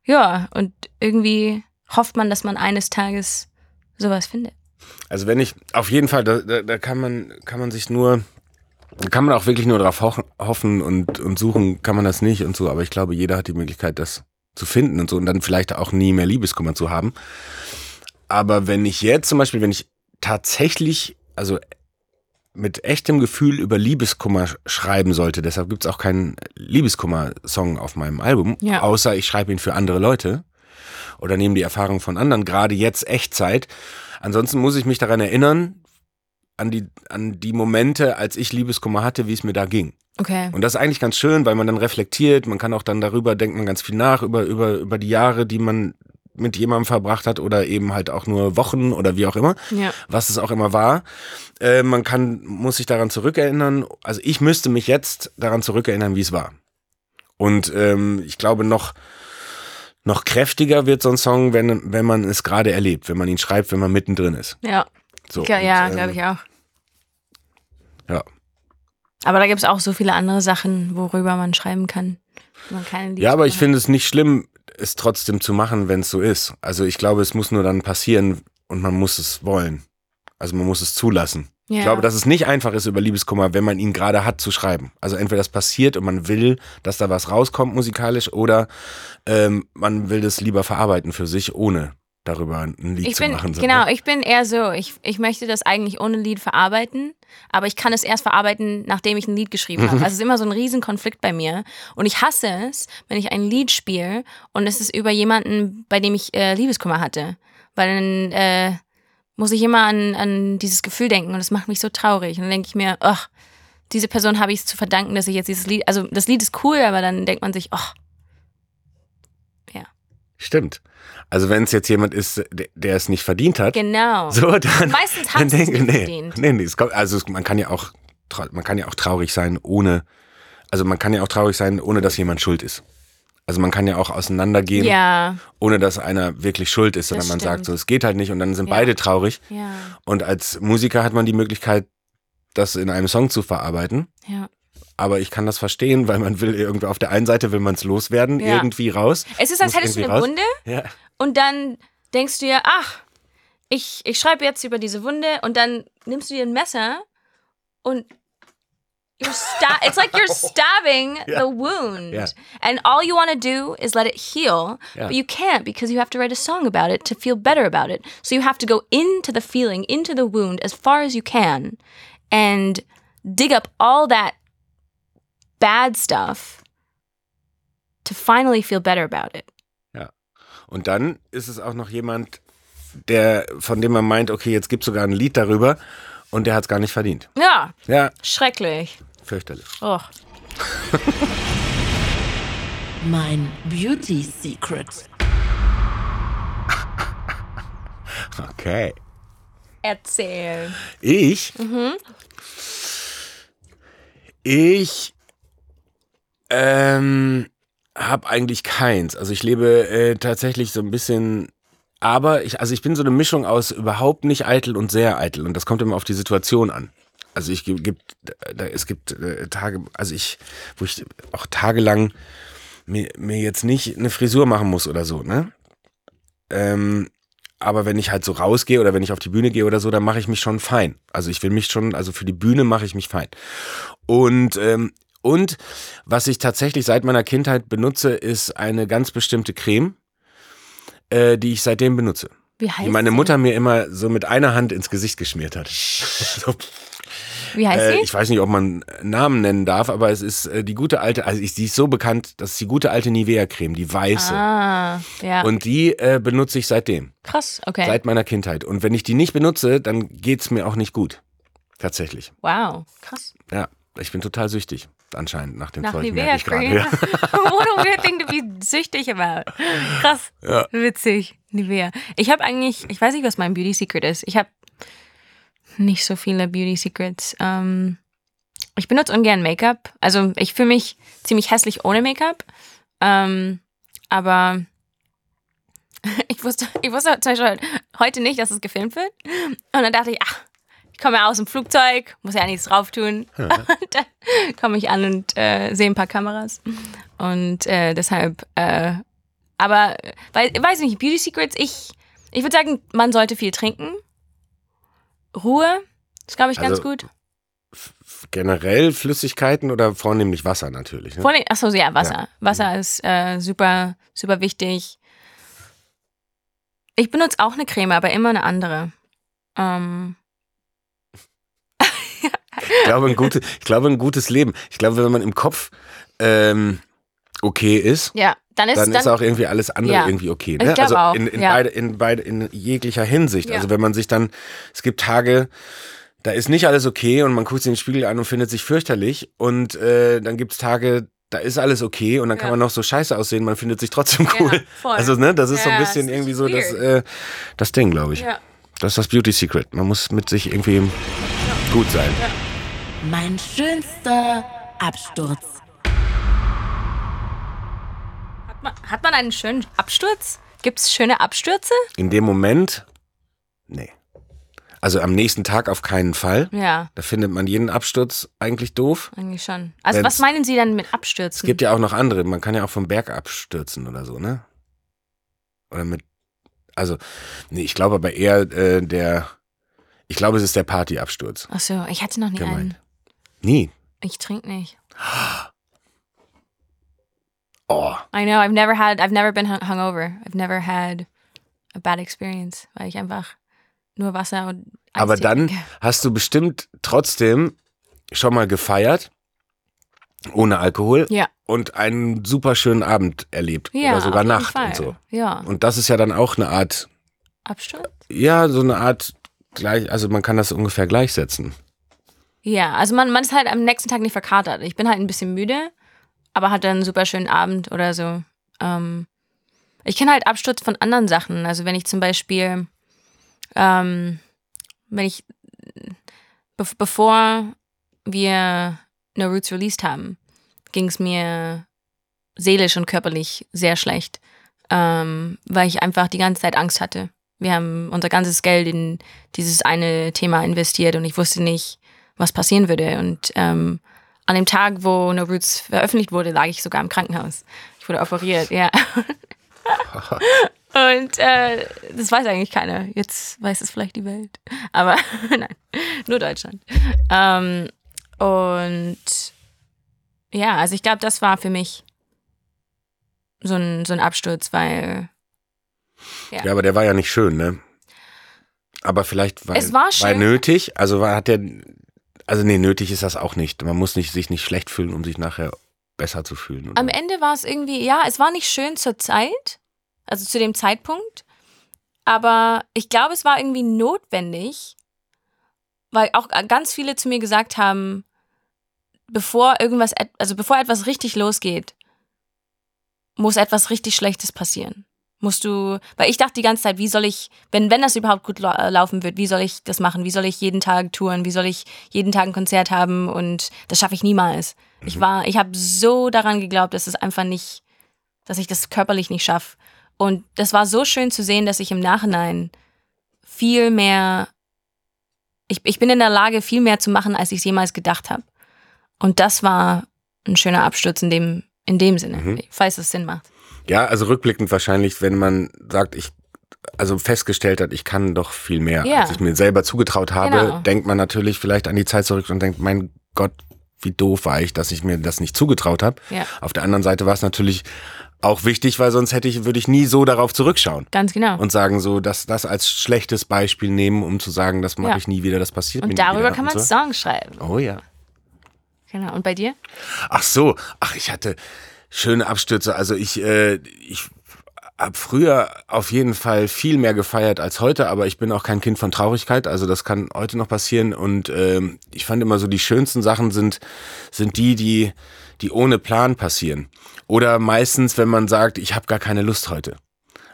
ja, und irgendwie hofft man, dass man eines Tages sowas findet. also wenn ich, auf jeden Fall, da, da, da kann man, kann man sich nur, da kann man auch wirklich nur drauf ho hoffen und, und suchen kann man das nicht und so, aber ich glaube, jeder hat die Möglichkeit, das zu finden und so und dann vielleicht auch nie mehr Liebeskummer zu haben. Aber wenn ich jetzt zum Beispiel, wenn ich tatsächlich, also mit echtem Gefühl über Liebeskummer sch- schreiben sollte, deshalb gibt's auch keinen Liebeskummer-Song auf meinem Album, Ja. außer ich schreibe ihn für andere Leute oder nehme die Erfahrung von anderen, gerade jetzt Echtzeit. Ansonsten muss ich mich daran erinnern, an die, an die Momente, als ich Liebeskummer hatte, wie es mir da ging. Okay. Und das ist eigentlich ganz schön, weil man dann reflektiert, man kann auch dann darüber, denkt man ganz viel nach, über, über, über die Jahre, die man mit jemandem verbracht hat oder eben halt auch nur Wochen oder wie auch immer, Ja. was es auch immer war. Äh, man kann, muss sich daran zurückerinnern, also ich müsste mich jetzt daran zurückerinnern, wie es war. Und ähm, ich glaube noch, noch kräftiger wird so ein Song, wenn, wenn man es gerade erlebt, wenn man ihn schreibt, wenn man mittendrin ist. Ja, So, ja, ja ähm, glaube ich auch. Ja. Aber da gibt es auch so viele andere Sachen, worüber man schreiben kann. Man keine Ja, aber ich finde es nicht schlimm, es trotzdem zu machen, wenn es so ist. Also ich glaube, es muss nur dann passieren und man muss es wollen. Also man muss es zulassen. Ja. Ich glaube, dass es nicht einfach ist, über Liebeskummer, wenn man ihn gerade hat, zu schreiben. Also entweder das passiert und man will, dass da was rauskommt musikalisch, oder ähm, man will das lieber verarbeiten für sich, ohne darüber ein Lied ich zu bin, machen. so, genau, ne? ich bin eher so, ich, ich möchte das eigentlich ohne Lied verarbeiten, aber ich kann es erst verarbeiten, nachdem ich ein Lied geschrieben habe. <laughs> Also es ist immer so ein Riesenkonflikt bei mir und ich hasse es, wenn ich ein Lied spiele und es ist über jemanden, bei dem ich äh, Liebeskummer hatte, weil dann äh, muss ich immer an, an dieses Gefühl denken und das macht mich so traurig und dann denke ich mir, ach, diese Person habe ich es zu verdanken, dass ich jetzt dieses Lied, also das Lied ist cool, aber dann denkt man sich, ach, Stimmt. Also wenn es jetzt jemand ist, der, der es nicht verdient hat, genau. so dann. Meistens hat <laughs> es nicht nee, verdient. Nee, nee, es kommt, also man kann ja auch, man kann ja auch traurig sein, ohne, also man kann ja auch traurig sein, ohne dass jemand schuld ist. Also man kann ja auch auseinandergehen, Ja, ohne dass einer wirklich schuld ist, sondern man sagt so, es geht halt nicht und dann sind Ja. beide traurig. ja, Und als Musiker hat man die Möglichkeit, das in einem Song zu verarbeiten. ja. Aber ich kann das verstehen, weil man will irgendwie auf der einen Seite will man es loswerden, irgendwie raus. Es ist, als hättest du eine raus. Wunde und dann denkst du dir, ach, ich, ich schreibe jetzt über diese Wunde und dann nimmst du dir ein Messer und you're sta it's like you're <laughs> stabbing Ja. the wound. Ja. And all you want to do is let it heal, Ja. but you can't because you have to write a song about it to feel better about it. So you have to go into the feeling, into the wound as far as you can and dig up all that bad stuff to finally feel better about it. Und dann ist es auch noch jemand, der, von dem man meint, okay, jetzt gibt es sogar ein Lied darüber und der hat es gar nicht verdient. Ja, Ja, schrecklich. Fürchterlich. Oh. <laughs> Mein Beauty Secret. <laughs> Okay. Erzähl. Ich, ich ähm, habe eigentlich keins. Also ich lebe äh, tatsächlich so ein bisschen, aber ich, also ich bin so eine Mischung aus überhaupt nicht eitel und sehr eitel und das kommt immer auf die Situation an. Also ich gibt, es gibt äh, Tage, also ich, wo ich auch tagelang mir, mir jetzt nicht eine Frisur machen muss oder so, ne? Ähm, aber wenn ich halt so rausgehe oder wenn ich auf die Bühne gehe oder so, dann mache ich mich schon fein. Also ich will mich schon, also für die Bühne mache ich mich fein. Und ähm, und was ich tatsächlich seit meiner Kindheit benutze, ist eine ganz bestimmte Creme, äh, die ich seitdem benutze. Wie heißt Die meine? Mutter mir immer so mit einer Hand ins Gesicht geschmiert hat. so. <laughs> Wie heißt Äh, sie? ich weiß nicht, ob man Namen nennen darf, aber es ist äh, die gute alte, also ich, die ist so bekannt, das ist die gute alte Nivea-Creme, die weiße. Ah, ja. Und die äh, benutze ich seitdem, Krass, okay. seit meiner Kindheit. Und wenn ich die nicht benutze, dann geht's mir auch nicht gut. Tatsächlich. wow, krass. Ja, ich bin total süchtig, anscheinend nach dem Nach Zeug. Nivea. Cream. Ja. <laughs> What a weird thing to be süchtig about. Krass. Ja. Witzig. Nivea. Ich habe eigentlich, ich weiß nicht, was mein Beauty Secret ist. Ich habe nicht so viele Beauty Secrets. Ähm, ich benutze ungern Make-up. Also ich fühle mich ziemlich hässlich ohne Make-up. Ähm, aber <laughs> ich wusste, ich wusste zum Beispiel heute nicht, dass es gefilmt wird. Und dann dachte ich, ach, ich komme ja aus dem Flugzeug, muss ja nichts drauf tun. <laughs> Und dann komme ich an und äh, sehe ein paar Kameras. Und äh, deshalb, äh, aber, weil, weiß nicht, Beauty Secrets, ich, ich würde sagen, man sollte viel trinken. Ruhe, ist, glaube ich, ganz Also, gut. Generell Flüssigkeiten oder vornehmlich Wasser natürlich. Ne? Vor allem, achso, ja, Wasser. Ja. Wasser ist äh, super, super wichtig. Ich benutze auch eine Creme, aber immer eine andere. Ähm, Ich glaube, ein gutes, ich glaube, ein gutes Leben. Ich glaube, wenn man im Kopf ähm, okay ist, ja, dann ist dann, dann, ist auch irgendwie alles andere Ja. irgendwie okay. Ich Ne? glaube Also auch, in, in, ja. beide, in, beide, in jeglicher Hinsicht. Ja. Also wenn man sich dann, es gibt Tage, da ist nicht alles okay und man guckt sich in den Spiegel an und findet sich fürchterlich. Und äh, dann gibt es Tage, da ist alles okay und dann kann man noch so scheiße aussehen, man findet sich trotzdem cool. voll. Also, ne, das ist so ein bisschen irgendwie so das, äh, das Ding, glaube ich. ja. Das ist das Beauty Secret. Man muss mit sich irgendwie gut sein. Mein schönster Absturz. Man, hat man einen schönen Absturz? Gibt es schöne Abstürze? In dem Moment, nee. Also am nächsten Tag auf keinen Fall. Ja, Da findet man jeden Absturz eigentlich doof. eigentlich schon. Also Wenn's- was meinen Sie dann mit Es Abstürzen? gibt ja auch noch andere. Man kann ja auch vom Berg abstürzen oder so, ne? Oder mit. Also, nee, ich glaube aber eher äh, der. Ich glaube, es ist der Partyabsturz. Achso, ich hatte noch nie Gemeint. einen. Nie. Ich trinke nicht. <gasps> Oh. I know, I've never had, I've never been hung- hungover. I've never had a bad experience, weil ich einfach nur Wasser und Eistee Aber dann trinke. hast du bestimmt trotzdem schon mal gefeiert. Ohne Alkohol. Ja. Und einen super schönen Abend erlebt. Ja, oder sogar Nacht Fall. und so. Ja. Und das ist ja dann auch eine Art, Absturz? ja, so eine Art gleich, also man kann das ungefähr gleichsetzen. Ja, also man, man ist halt am nächsten Tag nicht verkatert. Ich bin halt ein bisschen müde, aber hatte einen super schönen Abend oder so. Ähm, ich kenne halt Absturz von anderen Sachen. Also wenn ich zum Beispiel, ähm, wenn ich, be bevor wir No Roots released haben, ging es mir seelisch und körperlich sehr schlecht, ähm, weil ich einfach die ganze Zeit Angst hatte. Wir haben unser ganzes Geld in dieses eine Thema investiert und ich wusste nicht, was passieren würde. Und ähm, an dem Tag, wo No Roots veröffentlicht wurde, lag ich sogar im Krankenhaus. Ich wurde operiert, ja. <laughs> Und äh, das weiß eigentlich keiner. Jetzt weiß es vielleicht die Welt. Aber <laughs> nein, nur Deutschland. Ähm, und ja, also ich glaube, das war für mich so ein, so ein Absturz, weil Ja. Ja, aber der war ja nicht schön, ne? Aber vielleicht war, Es war schön. nötig, also war, hat der, also nee, nötig ist das auch nicht. Man muss nicht, sich nicht schlecht fühlen, um sich nachher besser zu fühlen. Oder? Am Ende war es irgendwie, ja, es war nicht schön zur Zeit, also zu dem Zeitpunkt, aber ich glaube, es war irgendwie notwendig, weil auch ganz viele zu mir gesagt haben, bevor irgendwas, also bevor etwas richtig losgeht, muss etwas richtig Schlechtes passieren. Musst du, weil ich dachte die ganze Zeit, wie soll ich, wenn, wenn das überhaupt gut äh, laufen wird, wie soll ich das machen? Wie soll ich jeden Tag touren? Wie soll ich jeden Tag ein Konzert haben? Und das schaffe ich niemals. Ich war, ich habe so daran geglaubt, dass es einfach nicht, dass ich das körperlich nicht schaffe. Und das war so schön zu sehen, dass ich im Nachhinein viel mehr, ich, ich bin in der Lage, viel mehr zu machen, als ich es jemals gedacht habe. Und das war ein schöner Absturz in dem, in dem Sinne, Mhm. falls es Sinn macht. Ja, also rückblickend wahrscheinlich, wenn man sagt, ich, also festgestellt hat, ich kann doch viel mehr, Ja. als ich mir selber zugetraut habe, Genau. denkt man natürlich vielleicht an die Zeit zurück und denkt, mein Gott, wie doof war ich, dass ich mir das nicht zugetraut habe. Ja. Auf der anderen Seite war es natürlich auch wichtig, weil sonst hätte ich, würde ich nie so darauf zurückschauen. Ganz genau. Und sagen so, dass das als schlechtes Beispiel nehmen, um zu sagen, das mache Ja. ich nie wieder, das passiert mir und nie wieder. darüber kann man und so. Songs schreiben. Oh ja. Genau. Und bei dir? Ach so, ach, ich hatte schöne Abstürze. Also ich, äh, ich habe früher auf jeden Fall viel mehr gefeiert als heute, aber ich bin auch kein Kind von Traurigkeit. Also das kann heute noch passieren. Und ähm, ich fand immer so, die schönsten Sachen sind, sind die, die, die ohne Plan passieren. Oder meistens, wenn man sagt, ich habe gar keine Lust heute.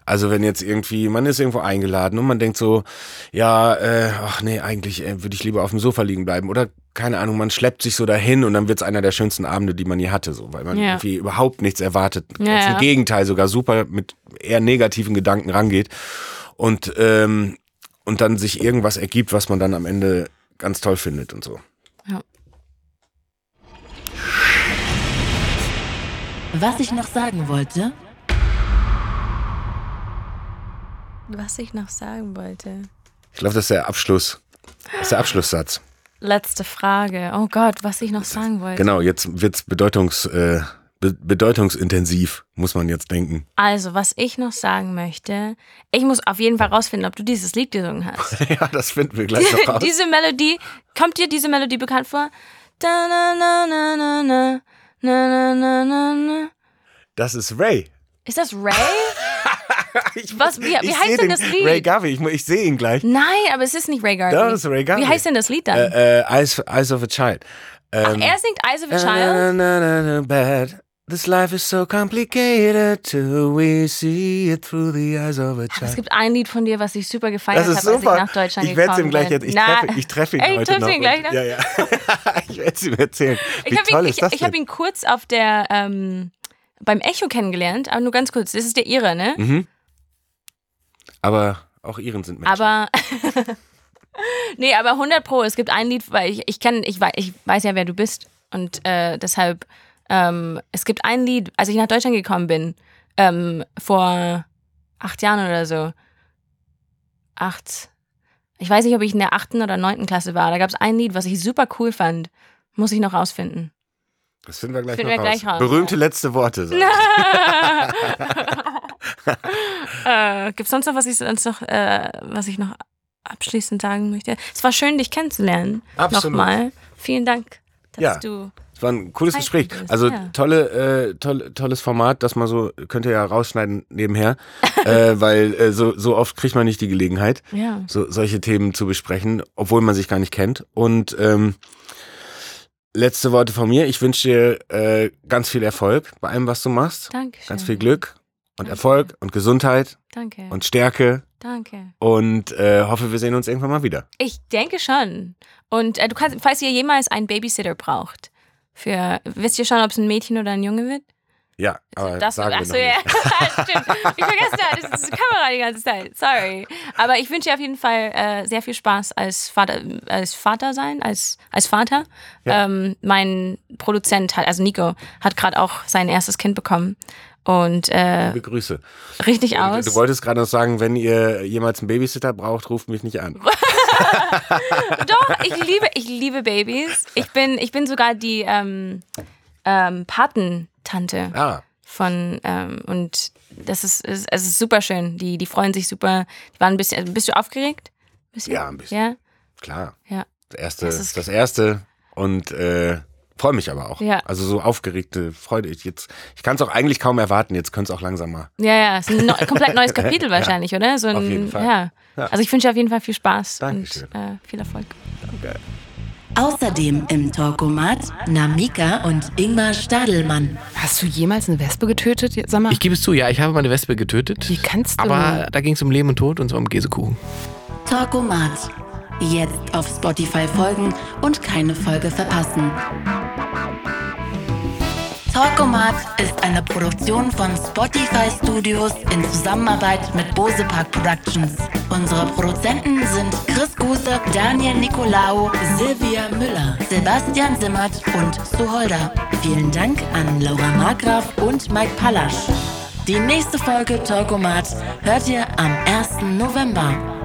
Also wenn jetzt irgendwie, man ist irgendwo eingeladen und man denkt so, ja, äh, ach nee, eigentlich äh, würde ich lieber auf dem Sofa liegen bleiben. Oder keine Ahnung, man schleppt sich so dahin und dann wird's einer der schönsten Abende, die man je hatte, so, weil man Ja. irgendwie überhaupt nichts erwartet. Ja, Ganz ja. Im Gegenteil, sogar super mit eher negativen Gedanken rangeht. Und, ähm, und dann sich irgendwas ergibt, was man dann am Ende ganz toll findet und so. Was ich noch sagen wollte, Was ich noch sagen wollte. Ich glaube, das ist der Abschluss. Das ist der Abschlusssatz. Letzte Frage. Oh Gott, was ich noch sagen wollte. Genau, jetzt wird's bedeutungs, äh, be bedeutungsintensiv, muss man jetzt denken. Also, was ich noch sagen möchte, ich muss auf jeden Fall rausfinden, ob du dieses Lied gesungen hast. <laughs> ja, das finden wir gleich noch <laughs> raus. diese Melodie, kommt dir diese Melodie bekannt vor? Da, na, na, na, na, na, na, na, na. Das ist Ray. Ist das Ray? <laughs> Ich, Was? Wie- wie heißt denn den- das Lied? Ray Garvey, ich, ich sehe ihn gleich. Nein, aber es ist nicht Ray Garvey. Das ist Ray Garvey. Wie heißt denn das Lied dann? Äh, äh, Eyes, Eyes of a Child. Ähm, er singt Eyes of a na, Child? na, na, na, bad. This life is so complicated till we see it through the eyes of a Es child. gibt ein Lied von dir, was ich super gefeiert habe, als ich nach Deutschland Ich werde es ihm gleich jetzt. Ich Na, treffe, ich treffe ihn Ey, heute noch. ihn gleich und- noch? Ja, ja. <laughs> ich werde es ihm erzählen. Wie Ich habe ihn, ich, ich hab ihn kurz auf der, ähm, beim Echo kennengelernt, aber nur ganz kurz. Das ist der Ihre, ne? Mhm. Aber auch Iren sind Menschen. Aber. <laughs> nee, aber 100 Pro. Es gibt ein Lied, weil ich, ich kenn, ich, wei- ich weiß ja, wer du bist. Und äh, deshalb, ähm, es gibt ein Lied, als ich nach Deutschland gekommen bin, ähm, vor acht Jahren oder so. Acht. Ich weiß nicht, ob ich in der achten oder neunten Klasse war. Da gab es ein Lied, was ich super cool fand. Muss ich noch rausfinden. das finden wir gleich Finden noch wir raus. gleich raus, Berühmte letzte Worte. <laughs> <laughs> <laughs> äh, Gibt es sonst noch, was ich sonst noch, äh, was ich noch abschließend sagen möchte? Es war schön, dich kennenzulernen. Absolut. Nochmal. Vielen Dank, dass Ja. du. Es war ein cooles Gespräch. Also tolle, äh, toll, tolles Format, das man so, könnt ihr ja rausschneiden nebenher, <laughs> äh, weil äh, so, so oft kriegt man nicht die Gelegenheit, Ja. so, solche Themen zu besprechen, obwohl man sich gar nicht kennt. Und ähm, letzte Worte von mir. Ich wünsche dir äh, ganz viel Erfolg bei allem, was du machst. Dankeschön. Ganz viel Glück und Danke. Erfolg und Gesundheit Danke. und Stärke Danke. und äh, hoffe, wir sehen uns irgendwann mal wieder. Ich denke schon. Und äh, du kannst, falls ihr jemals einen Babysitter braucht, für, wisst ihr schon, ob es ein Mädchen oder ein Junge wird? Ja, aber das sagen wir achso, noch ja. <laughs> Stimmt. Ich vergesse da, das ist die Kamera die ganze Zeit. Sorry. Aber ich wünsche dir auf jeden Fall äh, sehr viel Spaß als Vater, als Vater sein, als, als Vater. Ja. Ähm, mein Produzent hat, also Nico, hat gerade auch sein erstes Kind bekommen. Und äh, Liebe Grüße. richtig Und aus. Du wolltest gerade noch sagen, wenn ihr jemals einen Babysitter braucht, ruft mich nicht an. <laughs> Doch, ich liebe, ich liebe Babys. Ich bin, ich bin sogar die ähm, ähm, Patentante Ah, von ähm, und das ist, es ist super schön. Die, die freuen sich super. Die waren ein bisschen. Also bist du aufgeregt? Bisschen? Ja, ein bisschen. Ja, klar. ja. Das erste, Das das erste und äh, freue mich aber auch. Ja. Also so aufgeregte Freude. Ich, jetzt, ich kann es auch eigentlich kaum erwarten. Jetzt könnte es auch langsam mal. Ja, ja, es ist ein neu, <laughs> komplett neues Kapitel wahrscheinlich, oder? So ein, auf jeden Fall. Ja. Ja. Also ich wünsche dir auf jeden Fall viel Spaß Dankeschön. und äh, viel Erfolg. Danke. außerdem im Talkomat Namika und Ingmar Stadelmann. Hast du jemals eine Wespe getötet? Sag mal. Ich gebe es zu, ja, ich habe meine Wespe getötet. Wie kannst du Aber da ging es um Leben und Tod und so um Käsekuchen. Talkomat. Jetzt auf Spotify folgen und keine Folge verpassen. Talkomat ist eine Produktion von Spotify Studios in Zusammenarbeit mit Bose Park Productions. Unsere Produzenten sind Chris Guse, Daniel Nicolaou, Silvia Müller, Sebastian Simmert und Suholder. Vielen Dank an Laura Markgraf und Mike Pallasch. Die nächste Folge Talkomat hört ihr am 1. November.